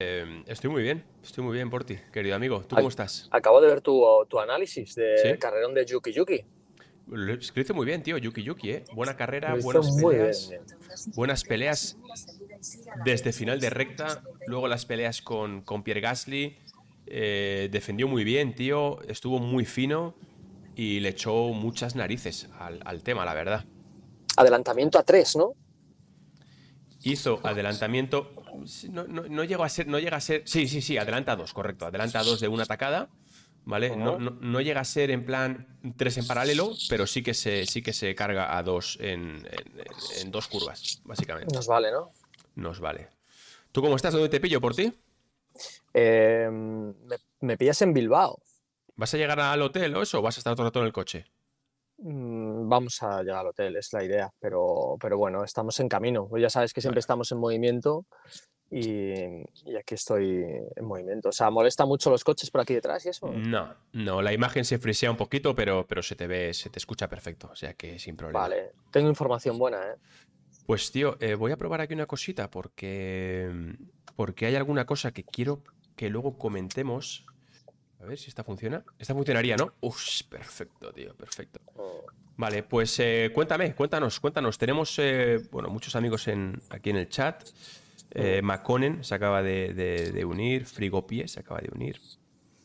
Eh, estoy muy bien, estoy muy bien por ti, querido amigo. ¿Tú cómo estás? Acabo de ver tu, tu análisis del carrerón de Yuki Yuki. Lo hizo muy bien, tío, Yuki Yuki, ¿eh? Buena carrera, buenas peleas. Buenas peleas desde final de recta, luego las peleas con, con Pierre Gasly. Eh, defendió muy bien, tío, estuvo muy fino y le echó muchas narices al, al tema, la verdad. Adelantamiento a tres, ¿no? Hizo adelantamiento no, no, llegó a ser, no llega a ser. Sí, sí, sí, adelanta dos, correcto. Adelanta dos de una atacada. ¿Vale? No, llega a ser en plan tres en paralelo, pero sí que se, sí que se carga a dos en, dos curvas, básicamente. Nos vale, ¿no? Nos vale. ¿Tú cómo estás? ¿Dónde te pillo por ti? Em, me, pillas en Bilbao. ¿Vas a llegar al hotel o eso? ¿O vas a estar todo el rato en el coche? Mm, vamos a llegar al hotel, es la idea, pero, pero bueno, estamos en camino. Ya sabes que siempre estamos en movimiento y, aquí estoy en movimiento. O sea, ¿molesta mucho los coches por aquí detrás y eso? No, no, la imagen se frisea un poquito, pero, pero se te ve, se te escucha perfecto, o sea que sin problema. Vale, tengo información buena, ¿eh? Pues tío, eh, voy a probar aquí una cosita porque, porque hay alguna cosa que quiero que luego comentemos a ver si esta funciona. Esta funcionaría, ¿no? Uf, perfecto, tío, perfecto. Vale, pues eh, cuéntame, cuéntanos, cuéntanos. Tenemos, eh, bueno, muchos amigos en, aquí en el chat. Eh, Maconen se acaba de, unir, Frigopie se acaba de unir.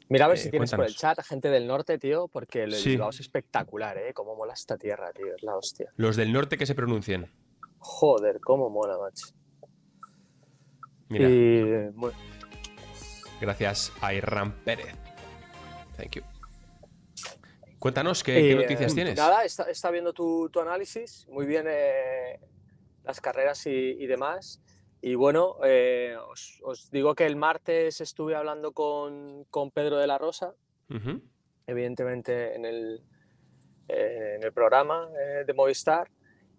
Mira a ver si tienes por el chat a gente del norte, tío, porque el sí. es espectacular, ¿eh? Cómo mola esta tierra, tío, es la hostia. Los del norte que se pronuncien. Joder, cómo mola, macho. Mira. Gracias a Irán Pérez. Thank you. Cuéntanos, ¿qué, eh, noticias tienes? Nada, está, viendo tu, análisis, muy bien eh, las carreras y, demás. Y bueno, eh, os, digo que el martes estuve hablando con, Pedro de la Rosa, evidentemente en el, en el programa de Movistar.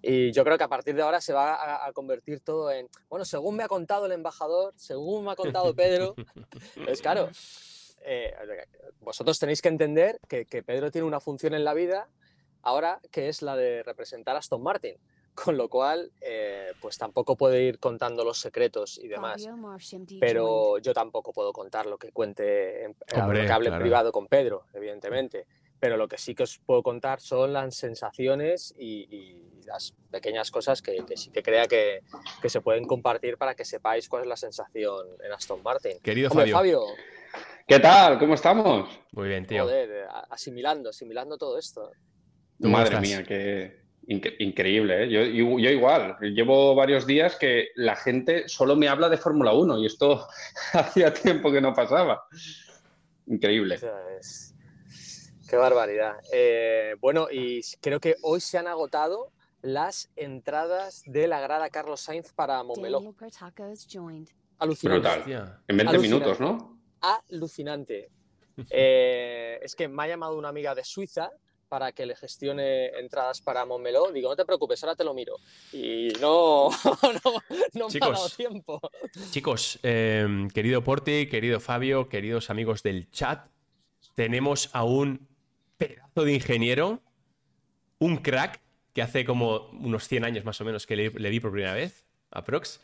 Y yo creo que a partir de ahora se va a, a, convertir todo en, bueno, según me ha contado el embajador, según me ha contado Pedro, es claro, eh, vosotros tenéis que entender que, Pedro tiene una función en la vida ahora que es la de representar a Aston Martin. Con lo cual, eh, pues tampoco puede ir contando los secretos y demás. Pero yo tampoco puedo contar lo que cuente, en, que hable privado con Pedro, evidentemente. Pero lo que sí que os puedo contar son las sensaciones y, las pequeñas cosas que, sí que crea que, se pueden compartir para que sepáis cuál es la sensación en Aston Martin. Querido Fabio ¿Qué tal? ¿Cómo estamos? Muy bien, tío. Joder, asimilando, asimilando todo esto. Madre mía, qué increíble. ¿eh? Yo, yo, igual, llevo varios días que la gente solo me habla de Fórmula 1 y esto hacía tiempo que no pasaba. Increíble. Qué barbaridad. Eh, bueno, y creo que hoy se han agotado las entradas de la grada Carlos Sainz para Montmeló. Alucinante. Brutal. En 20 minutos, ¿no? Alucinante. Eh, es que me ha llamado una amiga de Suiza para que le gestione entradas para Montmeló. Digo, no te preocupes, ahora te lo miro. Y no, no, me ha dado tiempo. Chicos, em, querido Porti, querido Fabio, queridos amigos del chat, tenemos a un pedazo de ingeniero, un crack, que hace como unos 100 años más o menos que le, le vi por primera vez, aprox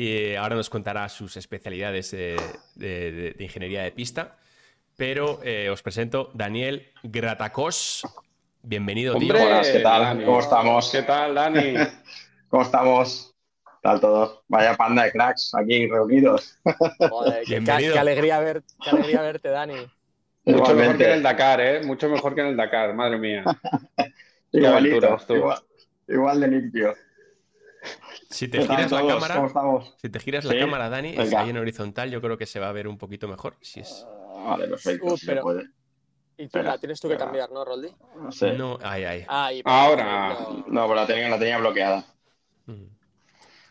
y ahora nos contará sus especialidades de, ingeniería de pista. Pero eh, os presento Daniel Gratacos. Bienvenido, tío. ¿qué tal? ¿Cómo estamos? ¿Qué tal, Dani? ¿Cómo estamos? ¿Qué tal todos? Vaya panda de cracks aquí reunidos. qué, alegría ver, qué alegría verte, Dani. Mucho mejor que en el Dakar, ¿eh? Mucho mejor que en el Dakar, madre mía. Igualito, igual, igual de limpio. Si te giras la cámara, si te giras la cámara, Dani, es ahí en horizontal, yo creo que se va a ver un poquito mejor. Si es... Ah, vale, perfecto. Y tú la tienes tú que cambiar, ¿no, Roldi? No sé. No, ahí, ahí. Ahora. No, pero la tenía, la tenía bloqueada. Mm.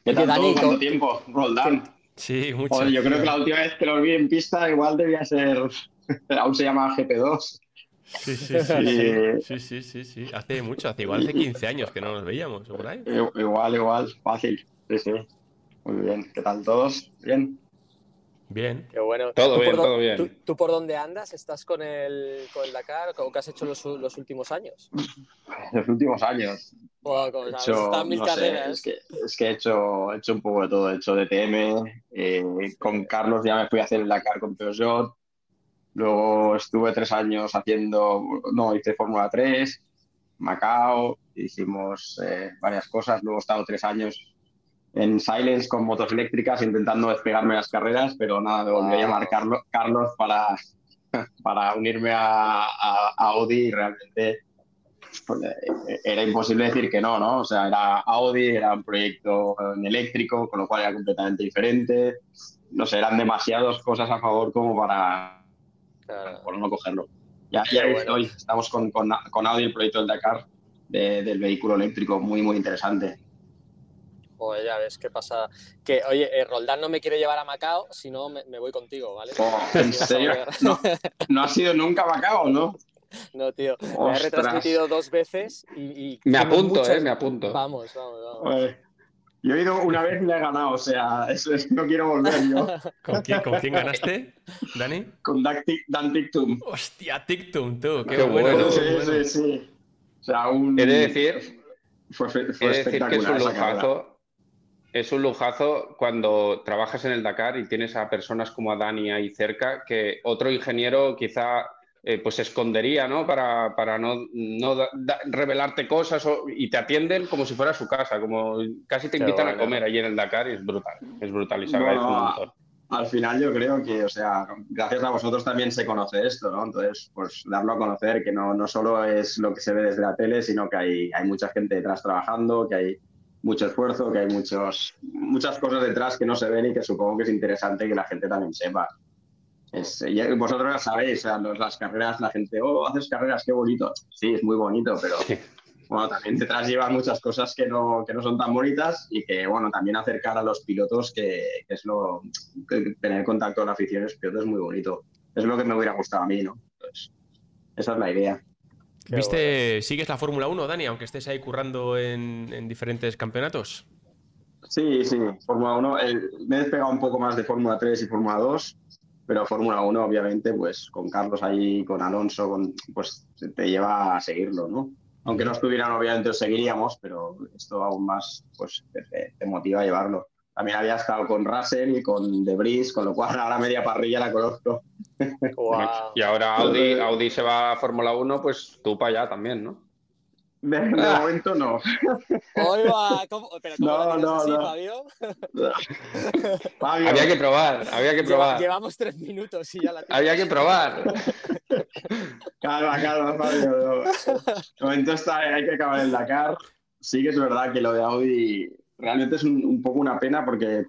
¿Qué tal Dani, ¿Cuánto tiempo? Roldán. Sí, mucho. yo creo que la última vez que lo vi en pista igual debía ser. Aún se llama GP2. Sí sí sí, sí, sí, sí, sí, Hace mucho, hace igual hace 15 años que no nos veíamos, por ahí? Igual, igual, fácil. Sí, sí. Muy bien. ¿Qué tal todos? ¿Bien? Bien. Qué bueno. Todo bien, todo bien. ¿tú, por dónde andas? ¿Estás con el, con el Dakar o qué has hecho los, los últimos años? Los últimos años. mil carreras. es, que, es que, he, hecho, he hecho un poco de todo. He hecho DTM. Eh, con Carlos ya me fui a hacer el Dakar con Peugeot. Luego estuve tres años haciendo, no, hice Fórmula 3, Macao, hicimos eh, varias cosas. Luego he estado tres años en Silence con motos eléctricas intentando despegarme las carreras, pero nada, me volví a llamar Carlos, Carlos para, para unirme a, Audi y realmente pues, eh, era imposible decir que no, ¿no? O sea, era Audi, era un proyecto en eléctrico, con lo cual era completamente diferente. No sé, eran demasiadas cosas a favor como para, por no cogerlo. Ya, ya hoy estamos con, con, con, Audi, el proyecto del Dakar, del vehículo eléctrico, muy, muy interesante. Oye, ya ves qué pasa. Que, oye, eh, Roldán no me quiere llevar a Macao, si no me, voy contigo, ¿vale? Oh, ¿En serio? No, no has ido nunca a Macao, ¿no? No, tío. Me he retransmitido dos veces y. me apunto, eh, me apunto. Vamos, vamos, vamos. Yo he ido una vez y le he ganado, o sea, eso es, no quiero volver yo. ¿Con quién, ¿Con quién ganaste, Dani? Con Dan, Tictum. Hostia, Tictum, tú, qué, bueno. Sí, sí, sí. O sea, un. He de decir. Fue, fue decir que es un lujazo es un lujazo cuando trabajas en el Dakar y tienes a personas como a Dani ahí cerca, que otro ingeniero quizá eh, pues escondería, ¿no? Para, para no, no revelarte cosas y te atienden como si fuera su casa, como casi te invitan a comer allí en el Dakar y es brutal, es brutal y se agradece un montón. Al final yo creo que, o sea, gracias a vosotros también se conoce esto, ¿no? Entonces, pues darlo a conocer, que no, no solo es lo que se ve desde la tele, sino que hay, hay mucha gente detrás trabajando, que hay mucho esfuerzo, que hay muchos, muchas cosas detrás que no se ven y que supongo que es interesante que la gente también sepa. Es, vosotros ya sabéis, las carreras, la gente, oh, haces carreras, qué bonito. Sí, es muy bonito, pero bueno, también detrás llevan muchas cosas que no, que no son tan bonitas y que, bueno, también acercar a los pilotos, que, es lo, tener contacto con la afición de los pilotos es muy bonito. Es lo que me hubiera gustado a mí, ¿no? Pues, esa es la idea. ¿Viste, sigues la Fórmula 1, Dani, aunque estés ahí currando en, diferentes campeonatos? Sí, sí, Fórmula 1. me he despegado un poco más de Fórmula 3 y Fórmula 2, pero Fórmula 1, obviamente, pues con Carlos ahí, con Alonso, pues te lleva a seguirlo, ¿no? Aunque no estuvieran, obviamente, os seguiríamos, pero esto aún más, pues te motiva a llevarlo. También había estado con Russell y con Debris, con lo cual ahora media parrilla la conozco. Y ahora Audi, Audi se va a Fórmula 1, pues tú para allá también, ¿no? De, ah. momento no. Oiga, ¿cómo, pero ¿cómo no, no, así, no. Fabio? Fabio? Había que probar, había que probar. llevamos tres minutos y ya la Había que probar. calma, calma, Fabio. De momento está, hay que acabar el Dakar. Sí que es verdad que lo de Audi realmente es un, poco una pena porque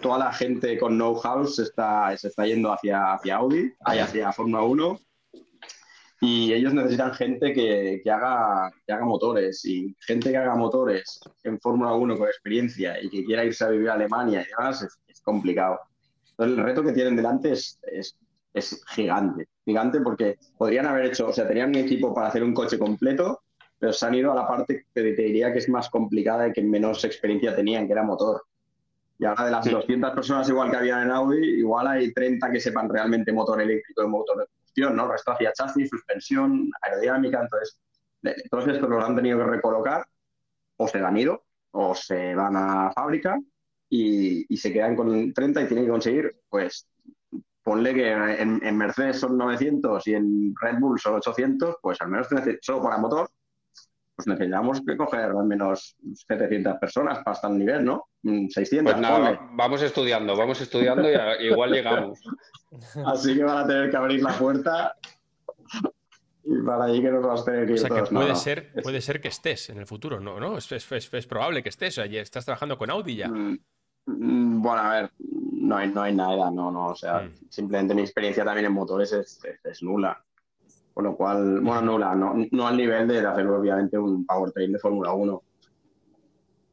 toda la gente con know-how se está, se está yendo hacia, hacia Audi, hacia Fórmula 1, y ellos necesitan gente que, que, haga, que haga motores, y gente que haga motores en Fórmula 1 con experiencia y que quiera irse a vivir a Alemania y demás, es, complicado. Entonces, el reto que tienen delante es, es, es gigante, gigante porque podrían haber hecho, o sea, tenían un equipo para hacer un coche completo, pero se han ido a la parte que te diría que es más complicada y que menos experiencia tenían, que era motor. Y ahora de las 200 personas igual que había en Audi, igual hay 30 que sepan realmente motor eléctrico y motor combustión, ¿no? Resto hacía chasis, suspensión, aerodinámica, entonces todos estos los han tenido que recolocar o se han ido o se van a fábrica y, y se quedan con 30 y tienen que conseguir, pues ponle que en, Mercedes son 900 y en Red Bull son 800, pues al menos solo para motor pues necesitamos que coger al menos 700 personas para estar nivel, ¿no? 600. Mm, pues nada, vamos estudiando, vamos estudiando y igual llegamos. Así que van a tener que abrir la puerta y para allí que nos vas a tener que ir O sea que puede, ser, puede ser que estés en el futuro, ¿no? ¿no? Es, es, probable que estés, o sea, estás trabajando con Audi ya. Mm, mm, bueno, a ver, no hay, no hay nada, no, no, o sea, simplemente mi experiencia también en motores es nula. Con lo cual, bueno, no, no, no al nivel de hacer obviamente un powertrain de Fórmula 1.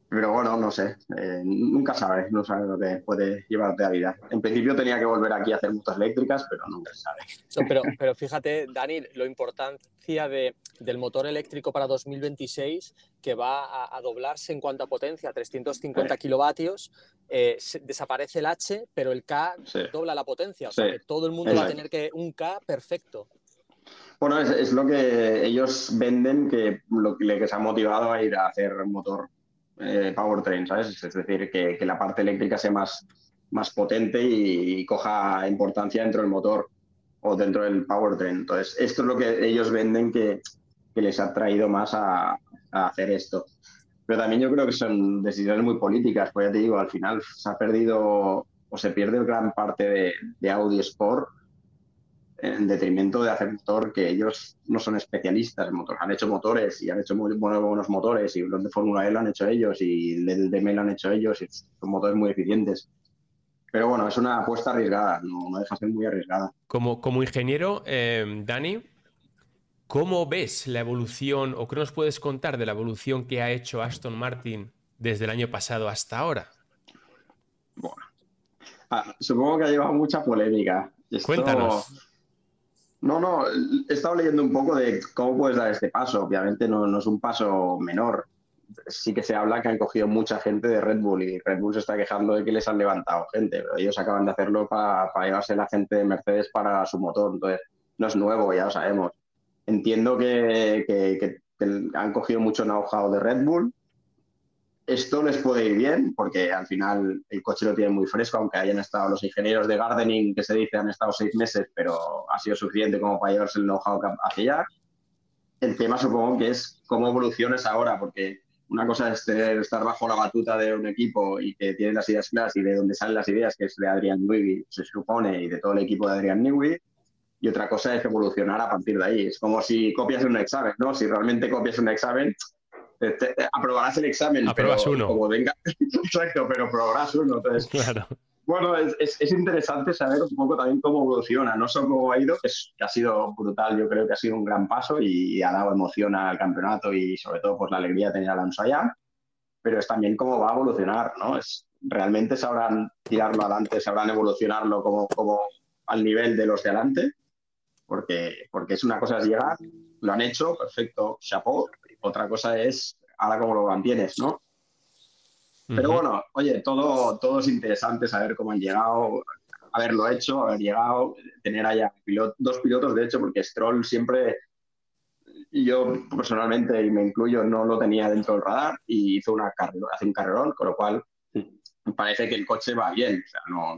Pero bueno, no sé, eh, nunca sabes, no sabes lo que puede llevarte a vida. En principio tenía que volver aquí a hacer motos eléctricas, pero nunca se sabe. pero, pero fíjate, Dani, la importancia de, del motor eléctrico para 2026, que va a, doblarse en cuanto a potencia, 350 kilovatios, eh, desaparece el H, pero el K dobla la potencia, o sea que todo el mundo va a tener que un K perfecto. Bueno, es, lo que ellos venden, que lo que les ha motivado a ir a hacer motor eh, powertrain, ¿sabes? Es decir, que, la parte eléctrica sea más, más potente y, coja importancia dentro del motor o dentro del powertrain. Entonces, esto es lo que ellos venden que, les ha traído más a, hacer esto. Pero también yo creo que son decisiones muy políticas, pues ya te digo, al final se ha perdido o se pierde gran parte de, de Audi Sport en detrimento de hacer motor que ellos no son especialistas en motor. Han hecho motores y han hecho muy buenos motores y los de Fórmula E lo han hecho ellos y el DM lo han hecho ellos y son motores muy eficientes. Pero bueno, es una apuesta arriesgada, no, no deja de ser muy arriesgada. Como, como ingeniero, eh, Dani, ¿cómo ves la evolución o qué nos puedes contar de la evolución que ha hecho Aston Martin desde el año pasado hasta ahora? Bueno, ah, supongo que ha llevado mucha polémica. Cuéntanos. No, no, he estado leyendo un poco de cómo puedes dar este paso. Obviamente no, es un paso menor. Sí que se habla que han cogido mucha gente de Red Bull y Red Bull se está quejando de que les han levantado gente, pero ellos acaban de hacerlo para, llevarse la gente de Mercedes para su motor. Entonces, no es nuevo, ya lo sabemos. Entiendo que, que han cogido mucho know-how de Red Bull, esto les puede ir bien porque al final el coche lo tiene muy fresco, aunque hayan estado los ingenieros de gardening, que se dice, han estado seis meses, pero ha sido suficiente como para llevarse el know-how hacia allá. El tema supongo que es cómo evoluciones ahora, porque una cosa es estar bajo la batuta de un equipo y que tiene las ideas claras y de donde salen las ideas, que es de Adrian Newey, se supone, y de todo el equipo de Adrian Newey, y otra cosa es evolucionar a partir de ahí. Es como si copias un examen, ¿no? Si realmente copias un examen, aprobarás el examen. Apruebas uno. Como venga, exacto, pero aprobarás uno. Entonces, claro. Bueno, es, es, interesante saber un poco también cómo evoluciona, no solo cómo ha ido, que, ha sido brutal, yo creo que ha sido un gran paso y, ha dado emoción al campeonato y sobre todo pues la alegría de tener a Alonso allá, pero es también cómo va a evolucionar, ¿no? Es, realmente sabrán tirarlo adelante, sabrán evolucionarlo como, como al nivel de los de adelante, porque, porque es una cosa es llegar, lo han hecho, perfecto, chapeau, otra cosa es ahora cómo lo mantienes, ¿no? Pero bueno, oye, todo, todo es interesante saber cómo han llegado, haberlo hecho, haber llegado, tener allá dos pilotos, de hecho, porque Stroll siempre, yo personalmente, y me incluyo, no lo tenía dentro del radar y hizo una hace un carrerón, con lo cual parece que el coche va bien. O sea, no,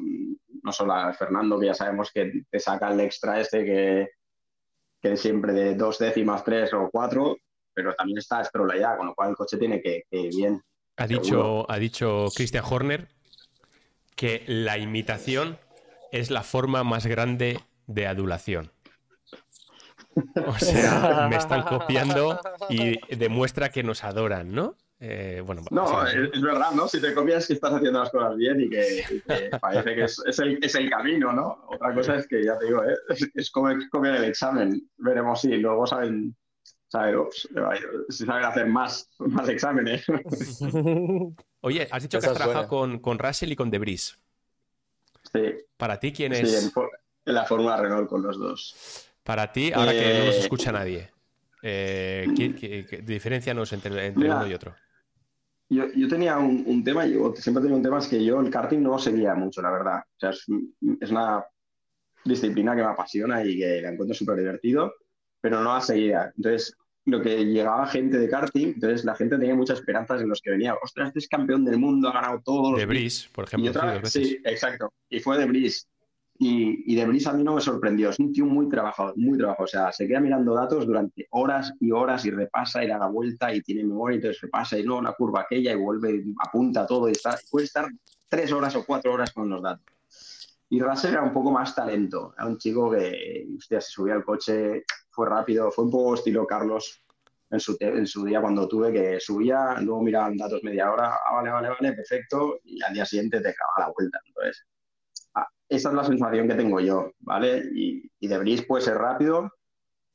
no solo a Fernando, que ya sabemos que te saca el extra este que, que siempre de dos décimas, tres o cuatro, pero también está Stroll allá, con lo cual el coche tiene que, ir bien. Ha dicho, ha dicho Christian Horner que la imitación es la forma más grande de adulación. O sea, me están copiando y demuestra que nos adoran, ¿no? Eh, bueno, no, es, verdad, ¿no? Si te copias que estás haciendo las cosas bien y que, parece que es, el, es, el, camino, ¿no? Otra cosa es que, ya te digo, ¿eh? es, como copiar el examen. Veremos si luego saben si saben hacer más, más exámenes. Oye, has dicho que has trabajado con, con, Russell y con Debris. Sí. ¿Para ti quién es? Sí, en, la Fórmula Renault con los dos. Para ti, ahora que no nos eh, escucha nadie, eh, ¿qué, diferencianos entre, entre uno y otro? Yo, yo tenía un, un, tema, yo siempre tenía un tema, es que yo el karting no seguía mucho, la verdad. O sea, es, es una disciplina que me apasiona y que la encuentro súper divertido pero no la seguía. Entonces, lo que llegaba gente de karting, entonces la gente tenía muchas esperanzas en los que venía. Ostras, este es campeón del mundo, ha ganado todo. De Brice, por ejemplo. sí, exacto. Y fue de Brice. Y, y de Brice a mí no me sorprendió. Es un tío muy trabajador, muy trabajador. O sea, se queda mirando datos durante horas y horas y repasa y da la vuelta y tiene memoria, y entonces repasa y no, la curva aquella y vuelve, apunta todo y está, puede estar tres horas o cuatro horas con los datos. Y Russell era un poco más talento. Era un chico que, hostia, se subía al coche, fue rápido, fue un poco estilo Carlos en su, en su día cuando tuve que subía, luego miraban datos media hora, ah, vale, vale, vale, perfecto, y al día siguiente te acaba la vuelta. Entonces, ah, esa es la sensación que tengo yo, ¿vale? Y, y de Brice puede ser rápido,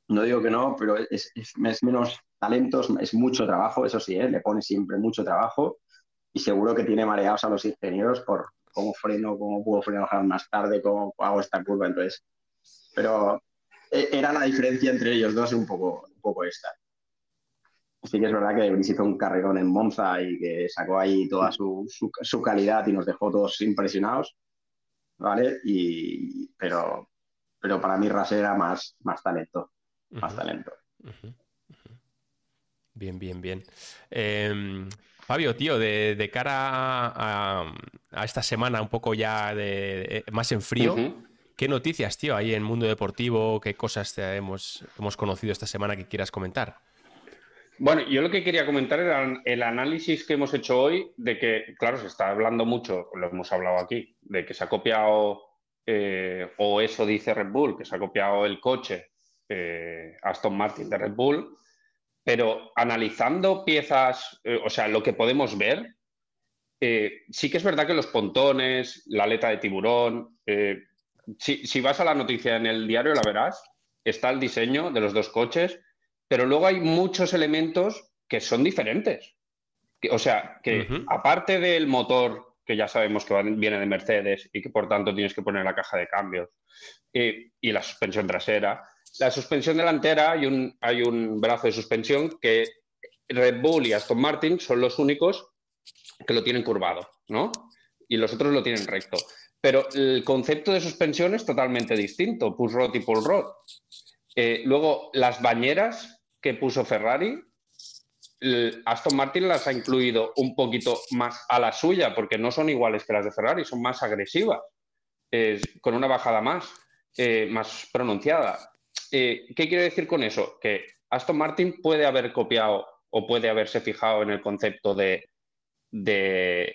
no digo que no, pero es, es, menos talentos, es mucho trabajo, eso sí, ¿eh? le pone siempre mucho trabajo, y seguro que tiene mareados a los ingenieros por cómo freno, cómo puedo frenar más tarde, cómo hago esta curva. Entonces, pero era la diferencia entre ellos dos un poco, un poco esta. Sí que es verdad que Debris hizo un carrerón en Monza y que sacó ahí toda su, su, calidad y nos dejó todos impresionados, ¿vale? Y, pero, pero para mí Ras era más, más talento, más talento. Bien, bien, bien. Em, Fabio, tío, de, cara a, esta semana un poco ya de, más en frío, ¿qué noticias, tío, hay en Mundo Deportivo? ¿Qué cosas hemos, hemos conocido esta semana que quieras comentar? Bueno, yo lo que quería comentar era el análisis que hemos hecho hoy de que, claro, se está hablando mucho, lo hemos hablado aquí, de que se ha copiado, eh, o eso dice Red Bull, que se ha copiado el coche eh, Aston Martin de Red Bull, pero analizando piezas, eh, o sea, lo que podemos ver, sí que es verdad que los pontones, la aleta de tiburón, si, si vas a la noticia en el diario la verás, está el diseño de los dos coches pero luego hay muchos elementos que son diferentes. O sea, que aparte del motor, que ya sabemos que viene de Mercedes y que por tanto tienes que poner la caja de cambios, eh, y la suspensión trasera, la suspensión delantera hay un, hay un brazo de suspensión que Red Bull y Aston Martin son los únicos que lo tienen curvado, ¿no? Y los otros lo tienen recto. Pero el concepto de suspensión es totalmente distinto, push rod y pull rod. Eh, luego, las bañeras que puso Ferrari, Aston Martin las ha incluido un poquito más a la suya, porque no son iguales que las de Ferrari, son más agresivas, con una bajada más, eh, más pronunciada. Eh, ¿Qué quiero decir con eso? Que Aston Martin puede haber copiado o puede haberse fijado en el concepto de, de,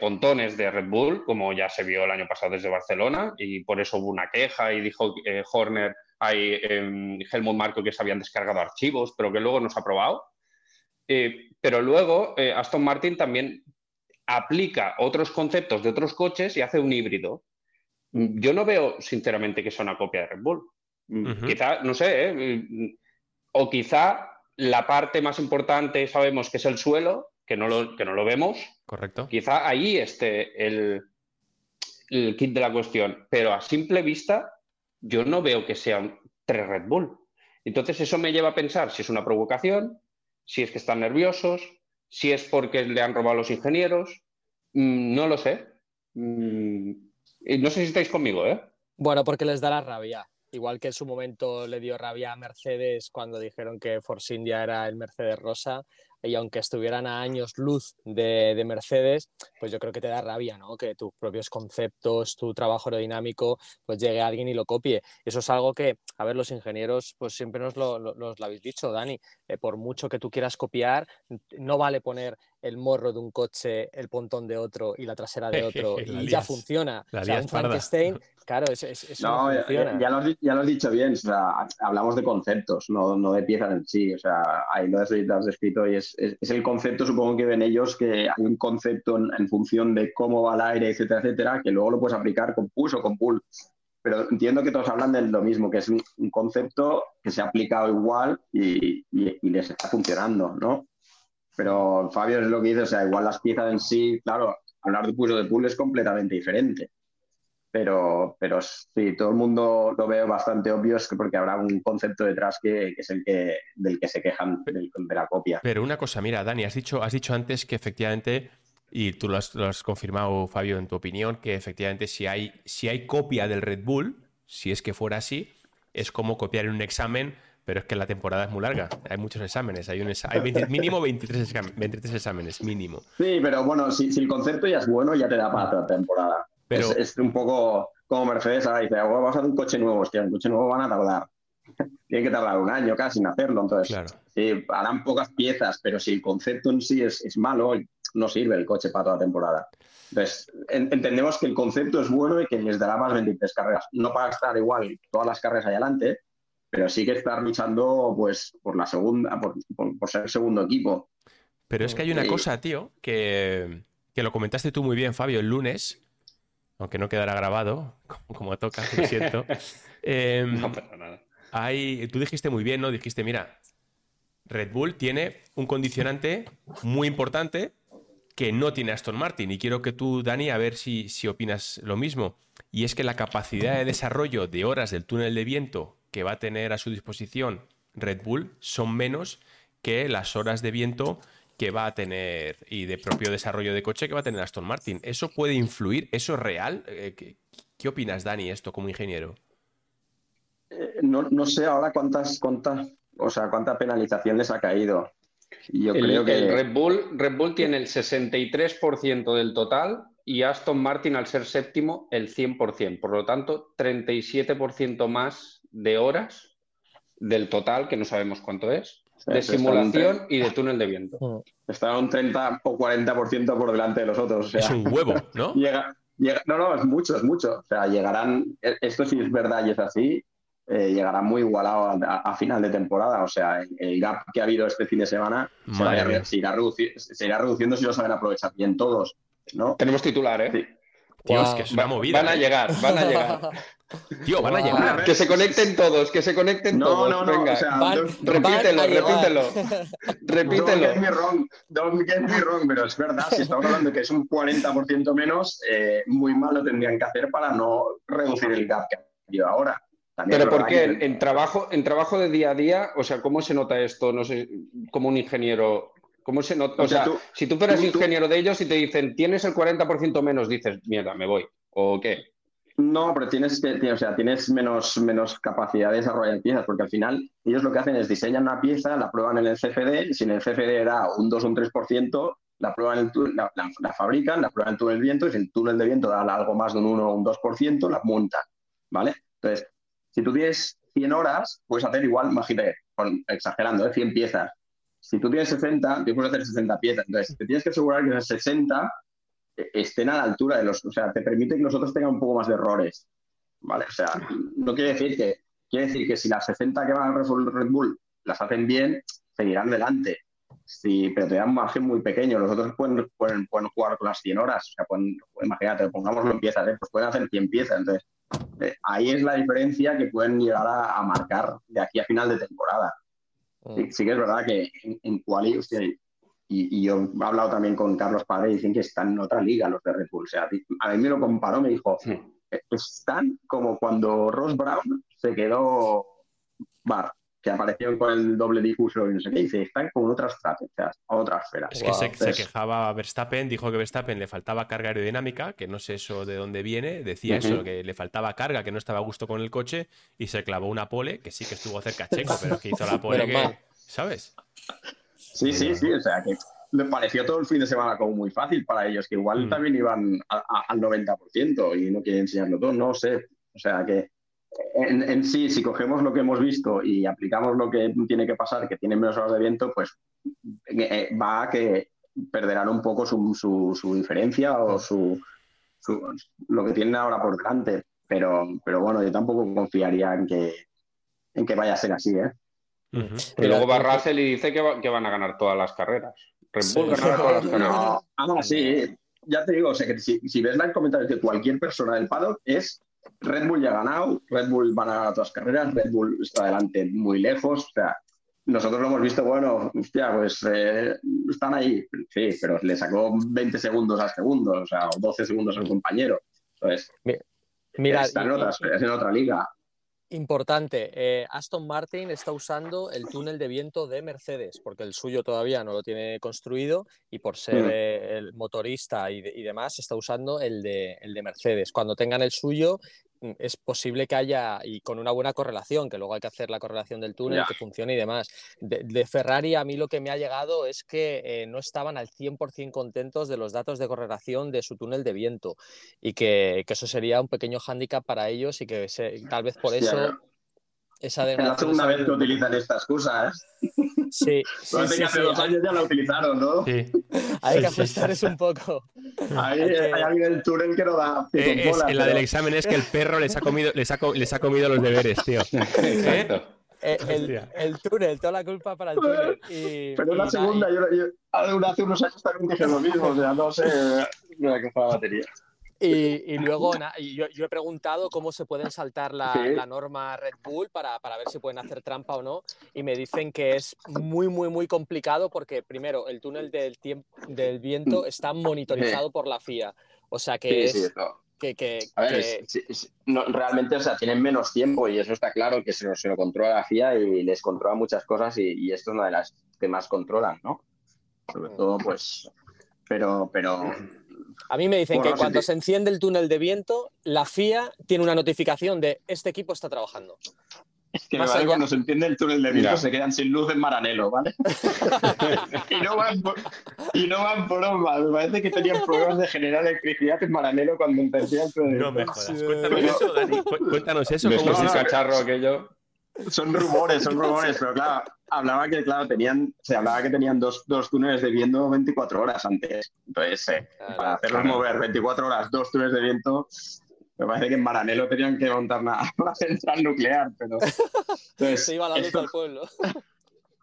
pontones de Red Bull, como ya se vio el año pasado desde Barcelona, y por eso hubo una queja y dijo eh, Horner hay eh, Helmut Marco que se habían descargado archivos, pero que luego no se ha probado. Eh, pero luego eh, Aston Martin también aplica otros conceptos de otros coches y hace un híbrido. Yo no veo, sinceramente, que sea una copia de Red Bull. Quizá, no sé, eh, o quizá la parte más importante sabemos que es el suelo, que no lo, que no lo vemos. Correcto. Quizá ahí esté el, el kit de la cuestión, pero a simple vista yo no veo que sean tres Red Bull. Entonces eso me lleva a pensar si es una provocación, si es que están nerviosos, si es porque le han robado a los ingenieros, mm, no lo sé. Mm, no sé si estáis conmigo, ¿eh? Bueno, porque les da la rabia. Igual que en su momento le dio rabia a Mercedes cuando dijeron que Force India era el Mercedes Rosa, y aunque estuvieran a años luz de, Mercedes, pues yo creo que te da rabia, ¿no? Que tus propios conceptos, tu trabajo aerodinámico, pues llegue alguien y lo copie. Eso es algo que, a ver, los ingenieros, pues siempre nos lo, habéis dicho, Dani, eh, por mucho que tú quieras copiar, no vale poner el morro de un coche, el pontón de otro y la trasera de otro y ya funciona. o sea, un Frankenstein, claro, eso, no, funciona. Ya, lo has, dicho bien, o sea, hablamos de conceptos, no, no, de piezas en sí. O sea, ahí lo has, descrito y es, es, el concepto, supongo que ven ellos, que hay un concepto en, función de cómo va el aire, etcétera, etcétera, que luego lo puedes aplicar con push o con pull. Pero entiendo que todos hablan de lo mismo, que es un, concepto que se ha aplicado igual y, y, y les está funcionando, ¿no? Pero Fabio es lo que dice, o sea, igual las piezas en sí, claro, hablar de o de pull es completamente diferente. Pero, pero sí, todo el mundo lo ve bastante obvio, es que porque habrá un concepto detrás que, es el que, del que se quejan de la copia. Pero una cosa, mira, Dani, has dicho, has dicho antes que efectivamente, y tú lo has, confirmado, Fabio, en tu opinión, que efectivamente si hay, si hay copia del Red Bull, si es que fuera así, es como copiar en un examen pero es que la temporada es muy larga. Hay muchos exámenes. Hay, un mínimo 23, 23, exámenes, mínimo. Sí, pero bueno, si, el concepto ya es bueno, ya te da para la temporada. Pero... Es, un poco como Mercedes ahora dice, oh, vamos a hacer un coche nuevo. Hostia, un coche nuevo van a tardar. Tiene que tardar un año casi en hacerlo. Entonces, sí, harán pocas piezas, pero si el concepto en sí es, es malo, no sirve el coche para toda la temporada. Entonces, entendemos que el concepto es bueno y que les dará más 23 carreras. No para estar igual todas las carreras adelante, pero sí que estar luchando pues por la segunda, por, ser segundo equipo. Pero es que hay una cosa, tío, que, lo comentaste tú muy bien, Fabio, el lunes, aunque no quedará grabado, como, toca, lo siento. Em, no pasa nada. Hay, tú dijiste muy bien, ¿no? Dijiste, mira, Red Bull tiene un condicionante muy importante que no tiene Aston Martin. Y quiero que tú, Dani, a ver si, si opinas lo mismo. Y es que la capacidad de desarrollo de horas del túnel de viento que va a tener a su disposición Red Bull son menos que las horas de viento que va a tener y de propio desarrollo de coche que va a tener Aston Martin. ¿Eso puede influir? ¿Eso es real? Eh, ¿Qué, opinas, Dani, esto como ingeniero? Eh, no, sé ahora cuántas, cuántas, o sea, cuánta penalización les ha caído. Yo creo que el Red Bull, Red Bull tiene el 63% del total y Aston Martin al ser séptimo el 100%. Por lo tanto, 37% más de horas del total, que no sabemos cuánto es, de simulación y de túnel de viento. Mm. Está un 30 o 40% por delante de los otros. es un huevo, ¿no? no, no, es mucho, es mucho. O sea, llegarán, e, esto sí es verdad y es así, eh, llegará muy igualado a, final de temporada. O sea, el gap que ha habido este fin de semana se, irá reduciendo si lo saben aprovechar bien todos. ¿no? Tenemos titular, ¿eh? Es que es una movida. Van a ¿eh? llegar, van a llegar. Tío, van a llegar. Que se conecten todos, que se conecten todos. No, no, Venga, o sea, repítelo, repítelo. repítelo. Don't get me wrong, don't get me wrong, pero es verdad, si estamos hablando de que es un 40% menos, eh, muy mal lo tendrían que hacer para no reducir el gap que ha habido ahora. pero ¿por qué? En, trabajo, en trabajo de día a día, o sea, ¿cómo se nota esto? No sé, como un ingeniero ¿Cómo se nota? O, sea, si tú fueras ingeniero de ellos y te dicen, tienes el 40% menos, dices, mierda, me voy. ¿O qué? No, pero tienes que, o sea, tienes menos, menos capacidad de desarrollar piezas, porque al final ellos lo que hacen es diseñan una pieza, la prueban en el CFD, si en el CFD era un 2 o un 3%, la prueban la, la, fabrican, la prueban en el túnel de viento, y si el túnel de viento da algo más de un 1 o un 2%, la montan, ¿vale? Entonces, si tú tienes 100 horas, puedes hacer igual, imagínate, exagerando, ¿eh? 100 piezas, si tú tienes 60, tú puedes hacer 60 piezas. Entonces, te tienes que asegurar que esas 60 eh, estén a la altura de los. O sea, te permite que los otros tengan un poco más de errores. ¿Vale? O sea, no quiere decir que. Quiere decir que si las 60 que van a resolver Red Bull las hacen bien, seguirán delante. Sí, pero te dan un margen muy pequeño. Los otros pueden, pueden, jugar con las 100 horas. O sea, pueden, imagínate, pongámoslo en piezas, ¿eh? pues pueden hacer 100 piezas. Entonces, eh, ahí es la diferencia que pueden llegar a marcar de aquí a final de temporada. Mm. Sí, que es verdad que en, en Quali, y, yo he hablado también con Carlos Padre y dicen que están en otra liga los de Red Bull. O sea, a mí me lo comparó, me dijo, eh, están como cuando Ross Brown se quedó bar, que apareció con el doble difuso y no sé qué, dice, están como en otras estrategias, otras esferas. Es que se, quejaba Verstappen, dijo que Verstappen le faltaba carga aerodinámica, que no sé eso de dónde viene, decía eso, que le faltaba carga, que no estaba a gusto con el coche, y se clavó una pole, que sí que estuvo cerca Checo, pero que hizo la pole que, ¿sabes? Sí, sí, sí, o sea que le pareció todo el fin de semana como muy fácil para ellos, que igual mm. también iban al 90% y no quieren enseñarlo todo, no sé, o sea que en, sí, si cogemos lo que hemos visto y aplicamos lo que tiene que pasar, que tiene menos horas de viento, pues eh, va a que perderán un poco su, diferencia o su, lo que tienen ahora por delante. Pero, pero bueno, yo tampoco confiaría en que, en que vaya a ser así. ¿eh? Y luego va Russell y dice que, van a ganar todas las carreras. Red Bull ganará todas las carreras. Ah, sí, ya te digo, o sea, que si, si ves los comentarios de cualquier persona del paddock, es Red Bull ya ha ganado, Red Bull van a ganar todas las carreras, Red Bull está adelante muy lejos, o sea, nosotros lo hemos visto, bueno, hostia, pues eh, están ahí, sí, pero le sacó 20 segundos al segundo, o sea, o 12 segundos al compañero. Entonces, Mira, está en, en otra liga. Importante, eh, Aston Martin está usando el túnel de viento de Mercedes, porque el suyo todavía no lo tiene construido y por ser mm. eh, el motorista y, y, demás está usando el de, el de Mercedes. Cuando tengan el suyo, es posible que haya, y con una buena correlación, que luego hay que hacer la correlación del túnel, que funcione y demás. De, Ferrari a mí lo que me ha llegado es que eh, no estaban al 100% contentos de los datos de correlación de su túnel de viento y que, eso sería un pequeño hándicap para ellos y que tal vez por eso... Esa es la segunda vez que utilizan esta excusa, ¿eh? Sí. sí, hace dos años ya la utilizaron, ¿no? Sí. Hay que ajustar eso un poco. Hay, hay, alguien en el túnel que no da. Eh, en la del examen es que el perro les ha comido, les ha, les ha comido los deberes, tío. Exacto. Eh, el, el, túnel, toda la culpa para el túnel. Y, Pero la segunda, yo, yo, hace unos años también dije lo mismo, o sea, no sé, no que fue la batería. Y, luego yo, he preguntado cómo se pueden saltar la, norma Red Bull para, ver si pueden hacer trampa o no. Y me dicen que es muy, muy, muy complicado porque, primero, el túnel del, tiempo, del viento mm. está monitorizado por la FIA. O sea que es. Que, realmente, o sea, tienen menos tiempo y eso está claro que se lo, controla la FIA y les controla muchas cosas y, y, esto es una de las que más controlan, ¿no? Sobre mm. todo, pues, pero, pero a mí me dicen que cuando se enciende el túnel de viento, la FIA tiene una notificación de este equipo está trabajando. Es que cuando se enciende el túnel de viento se quedan sin luz en Maranelo, ¿vale? y, no van por, y no van por Me parece que tenían problemas de generar electricidad en Maranelo cuando encendía el túnel No me jodas. Cuéntanos eso, Dani. Cuéntanos eso. ¿Cómo es ese cacharro aquello? Son rumores, son rumores, pero claro, hablaba que, claro, tenían, se hablaba que tenían dos, dos túneles de viento 24 horas antes. Entonces, eh, para hacerlos mover 24 horas, dos túneles de viento, me parece que en Maranelo tenían que montar una, central nuclear, pero... Entonces, se iba la luz al pueblo.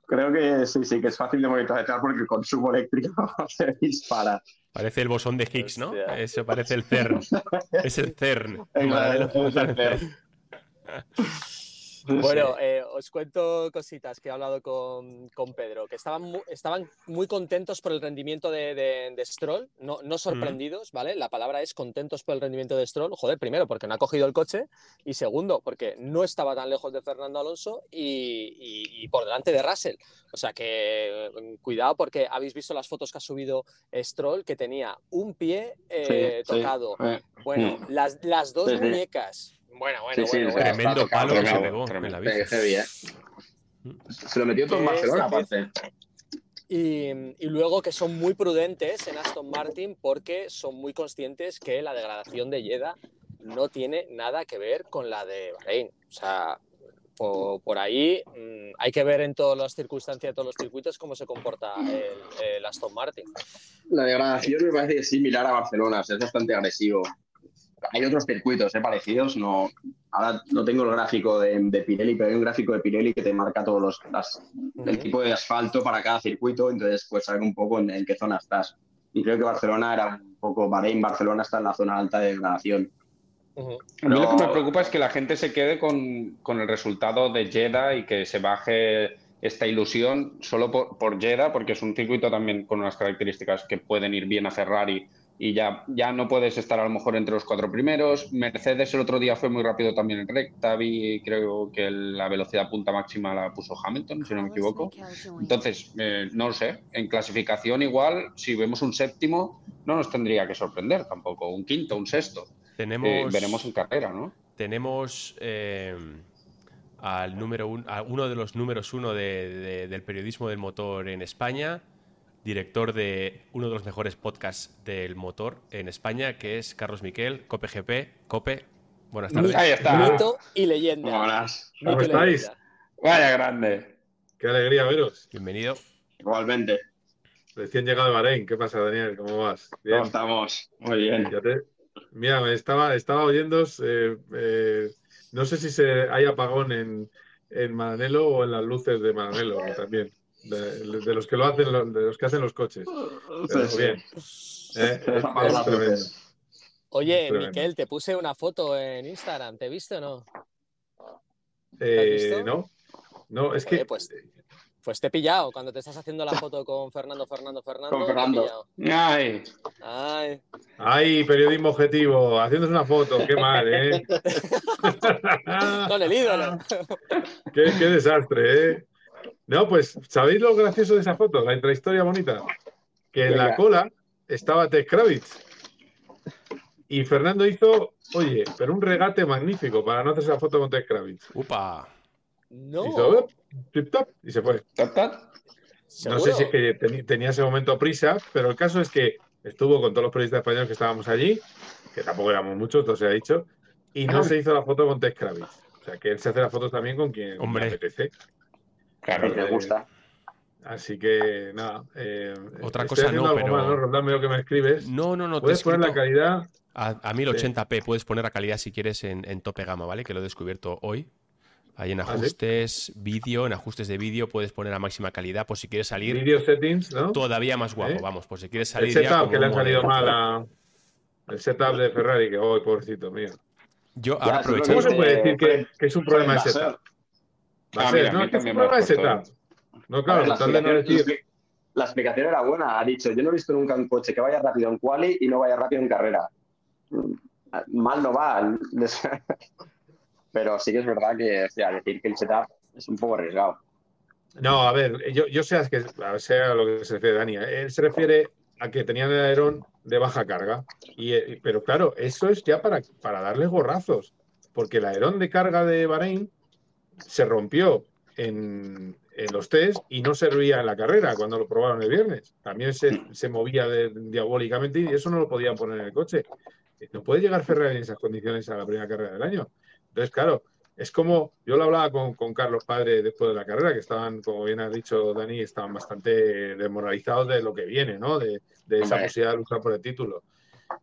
Creo que sí, sí, que es fácil de monitorizar porque el consumo eléctrico se dispara. Parece el bosón de Higgs, ¿no? Eso parece el CERN. es el CERN. es el CERN. Bueno, eh, os cuento cositas que he hablado con, Pedro, que estaban muy, estaban muy contentos por el rendimiento de, de, Stroll, no, no sorprendidos, ¿vale? La palabra es contentos por el rendimiento de Stroll. Joder, primero, porque no ha cogido el coche, y segundo, porque no estaba tan lejos de Fernando Alonso y, por delante de Russell. O sea que mm, cuidado, porque habéis visto las fotos que ha subido Stroll, que tenía un pie eh, tocado. Eh, bueno, mm. las, las dos muñecas bueno, bueno, bueno, Tremendo palo que se pegó en la ¿eh? Se lo metió todo en Barcelona, aparte. Y, y, luego que son muy prudentes en Aston Martin porque son muy conscientes que la degradación de Jeddah no tiene nada que ver con la de Bahrein. O sea, por, ahí mm, hay que ver en todas las circunstancias de todos los circuitos cómo se comporta el, Aston Martin. La degradación me parece similar a Barcelona, es bastante agresivo hay otros circuitos ¿eh? parecidos. No, ahora no tengo el gráfico de, Pirelli, pero hay un gráfico de Pirelli que te marca todos los el tipo de asfalto para cada circuito, entonces puedes saber un poco en, qué zona estás. Y creo que Barcelona era un poco, Bahrein, Barcelona está en la zona alta de degradación. A mí lo que me preocupa es que la gente se quede con, con, el resultado de Jeddah y que se baje esta ilusión solo por, por Jeddah, porque es un circuito también con unas características que pueden ir bien a Ferrari y ya, ya no puedes estar a lo mejor entre los cuatro primeros. Mercedes el otro día fue muy rápido también en recta, vi creo que la velocidad punta máxima la puso Hamilton, si no me equivoco. Entonces, eh, no lo sé, en clasificación igual, si vemos un séptimo, no nos tendría que sorprender tampoco, un quinto, un sexto. Tenemos, eh, veremos en carrera, ¿no? Tenemos... Eh, al número uno de los números uno del periodismo del motor en España, director de uno de los mejores podcasts del motor en España, que es Carlos Miquel, Cope GP. Cope, buenas tardes. Ahí está. Mito y leyenda. Buenas. ¿Cómo estáis? Vaya grande. Qué alegría veros. Bienvenido. Igualmente. Recién llegado de Bahrein. ¿Qué pasa, Daniel? ¿Cómo vas? Bien. ¿Cómo estamos? Muy bien. Mira, me estaba, estaba oyendo. Eh, eh, no sé si se, hay apagón en, en Maranelo o en las luces de Maranelo también de, los que lo hacen, de los que hacen los coches. bien. ¿eh? Oye, Miquel, te puse una foto en Instagram, ¿te viste o no? Eh, no, no, es que. Pues, pues, te he pillado cuando te estás haciendo la foto con Fernando, Fernando, Fernando. Con Fernando. Ay. Ay. Ay, periodismo objetivo, haciéndose una foto, qué mal, ¿eh? con el ídolo. qué, qué desastre, ¿eh? No, pues, ¿sabéis lo gracioso de esa foto? La intrahistoria bonita. Que en la cola estaba Ted Kravitz. Y Fernando hizo, oye, pero un regate magnífico para no hacer esa foto con Ted Kravitz. ¡Upa! No. Hizo, tip, tap, y se fue. No sé si es que tenía ese momento prisa, pero el caso es que estuvo con todos los periodistas españoles que estábamos allí, que tampoco éramos muchos, todo se ha dicho, y no se hizo la foto con Ted Kravitz. O sea, que él se hace la foto también con quien Hombre. le apetece. Claro, me gusta. Así que nada. Eh, Otra cosa no, pero. ¿no? lo que me escribes. No, no, no. Puedes poner la calidad. A, 1080p puedes poner la calidad si quieres en, tope gama, ¿vale? Que lo he descubierto hoy. Ahí en ¿Ah, ajustes, vídeo, en ajustes de vídeo puedes poner a máxima calidad, por si quieres salir. Video settings, ¿no? Todavía más guapo, vamos, por si quieres salir. ya que le ha salido mal a. el setup de Ferrari, que hoy, pobrecito mío. Yo ahora aprovecho. ¿Cómo se puede decir que, que es un problema de setup? Va a ser, no, que. No, claro, la, de no decir... la explicación era buena. Ha dicho, yo no he visto nunca un coche que vaya rápido en quali y no vaya rápido en carrera. Mal no va. Pero sí que es verdad que o sea, decir que el setup es un poco arriesgado. No, a ver, yo, yo sé, que, a lo que se refiere Dani. Él se refiere a que tenían el aerón de baja carga. Y, eh, pero claro, eso es ya para, para darles gorrazos. Porque el aerón de carga de Bahrein se rompió en, los test y no servía en la carrera cuando lo probaron el viernes. También se, se movía diabólicamente y eso no lo podían poner en el coche. No puede llegar Ferrari en esas condiciones a la primera carrera del año. Entonces, claro, es como, yo lo hablaba con, Carlos Padre después de la carrera, que estaban, como bien ha dicho Dani, estaban bastante desmoralizados de lo que viene, ¿no? De, esa posibilidad de luchar por el título.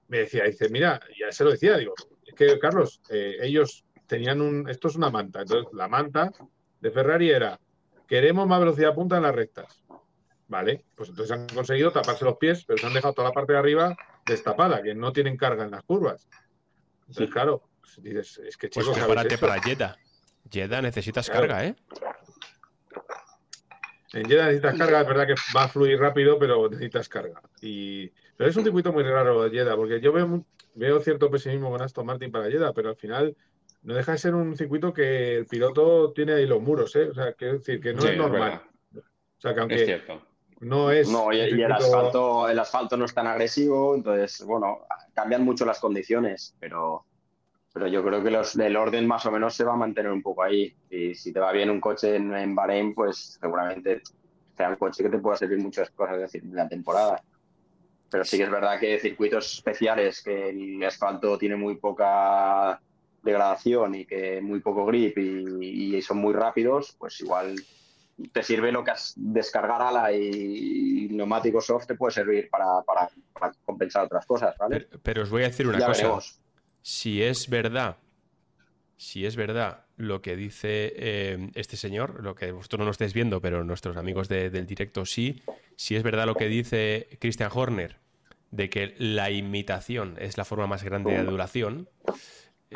Me decía, dice, mira, ya se lo decía, digo, es que Carlos, eh, ellos tenían un, esto es una manta, entonces la manta de Ferrari era, queremos más velocidad punta en las rectas. Vale, pues entonces han conseguido taparse los pies, pero se han dejado toda la parte de arriba destapada, que no tienen carga en las curvas. Entonces, claro, dices, es que pues chicos. Pues para Jeddah. Jeddah necesitas carga, ¿eh? En Jeddah necesitas carga, es verdad que va a fluir rápido, pero necesitas carga. Y... Pero es un circuito muy raro de Jeddah, porque yo veo, veo cierto pesimismo con Aston Martin para Jeddah, pero al final no deja de ser un circuito que el piloto tiene ahí los muros, ¿eh? O sea, quiero decir que no es normal. o sea, que aunque no es. No, y, el, asfalto, el asfalto no es tan agresivo, entonces, bueno, cambian mucho las condiciones, pero, pero yo creo que los del orden más o menos se va a mantener un poco ahí. Y si te va bien un coche en, en Bahrein, pues seguramente sea un coche que te pueda servir muchas cosas decir, de la temporada. Pero sí que es verdad que circuitos especiales, que el asfalto tiene muy poca degradación y que muy poco grip y, son muy rápidos, pues igual te sirve lo que has descargar ala y, neumático soft te puede servir para, compensar otras cosas, ¿vale? Pero, os voy a decir una cosa. Si es verdad, si es verdad lo que dice eh, este señor, lo que vosotros no lo estáis viendo, pero nuestros amigos del directo sí, si es verdad lo que dice Christian Horner, de que la imitación es la forma más grande de adulación,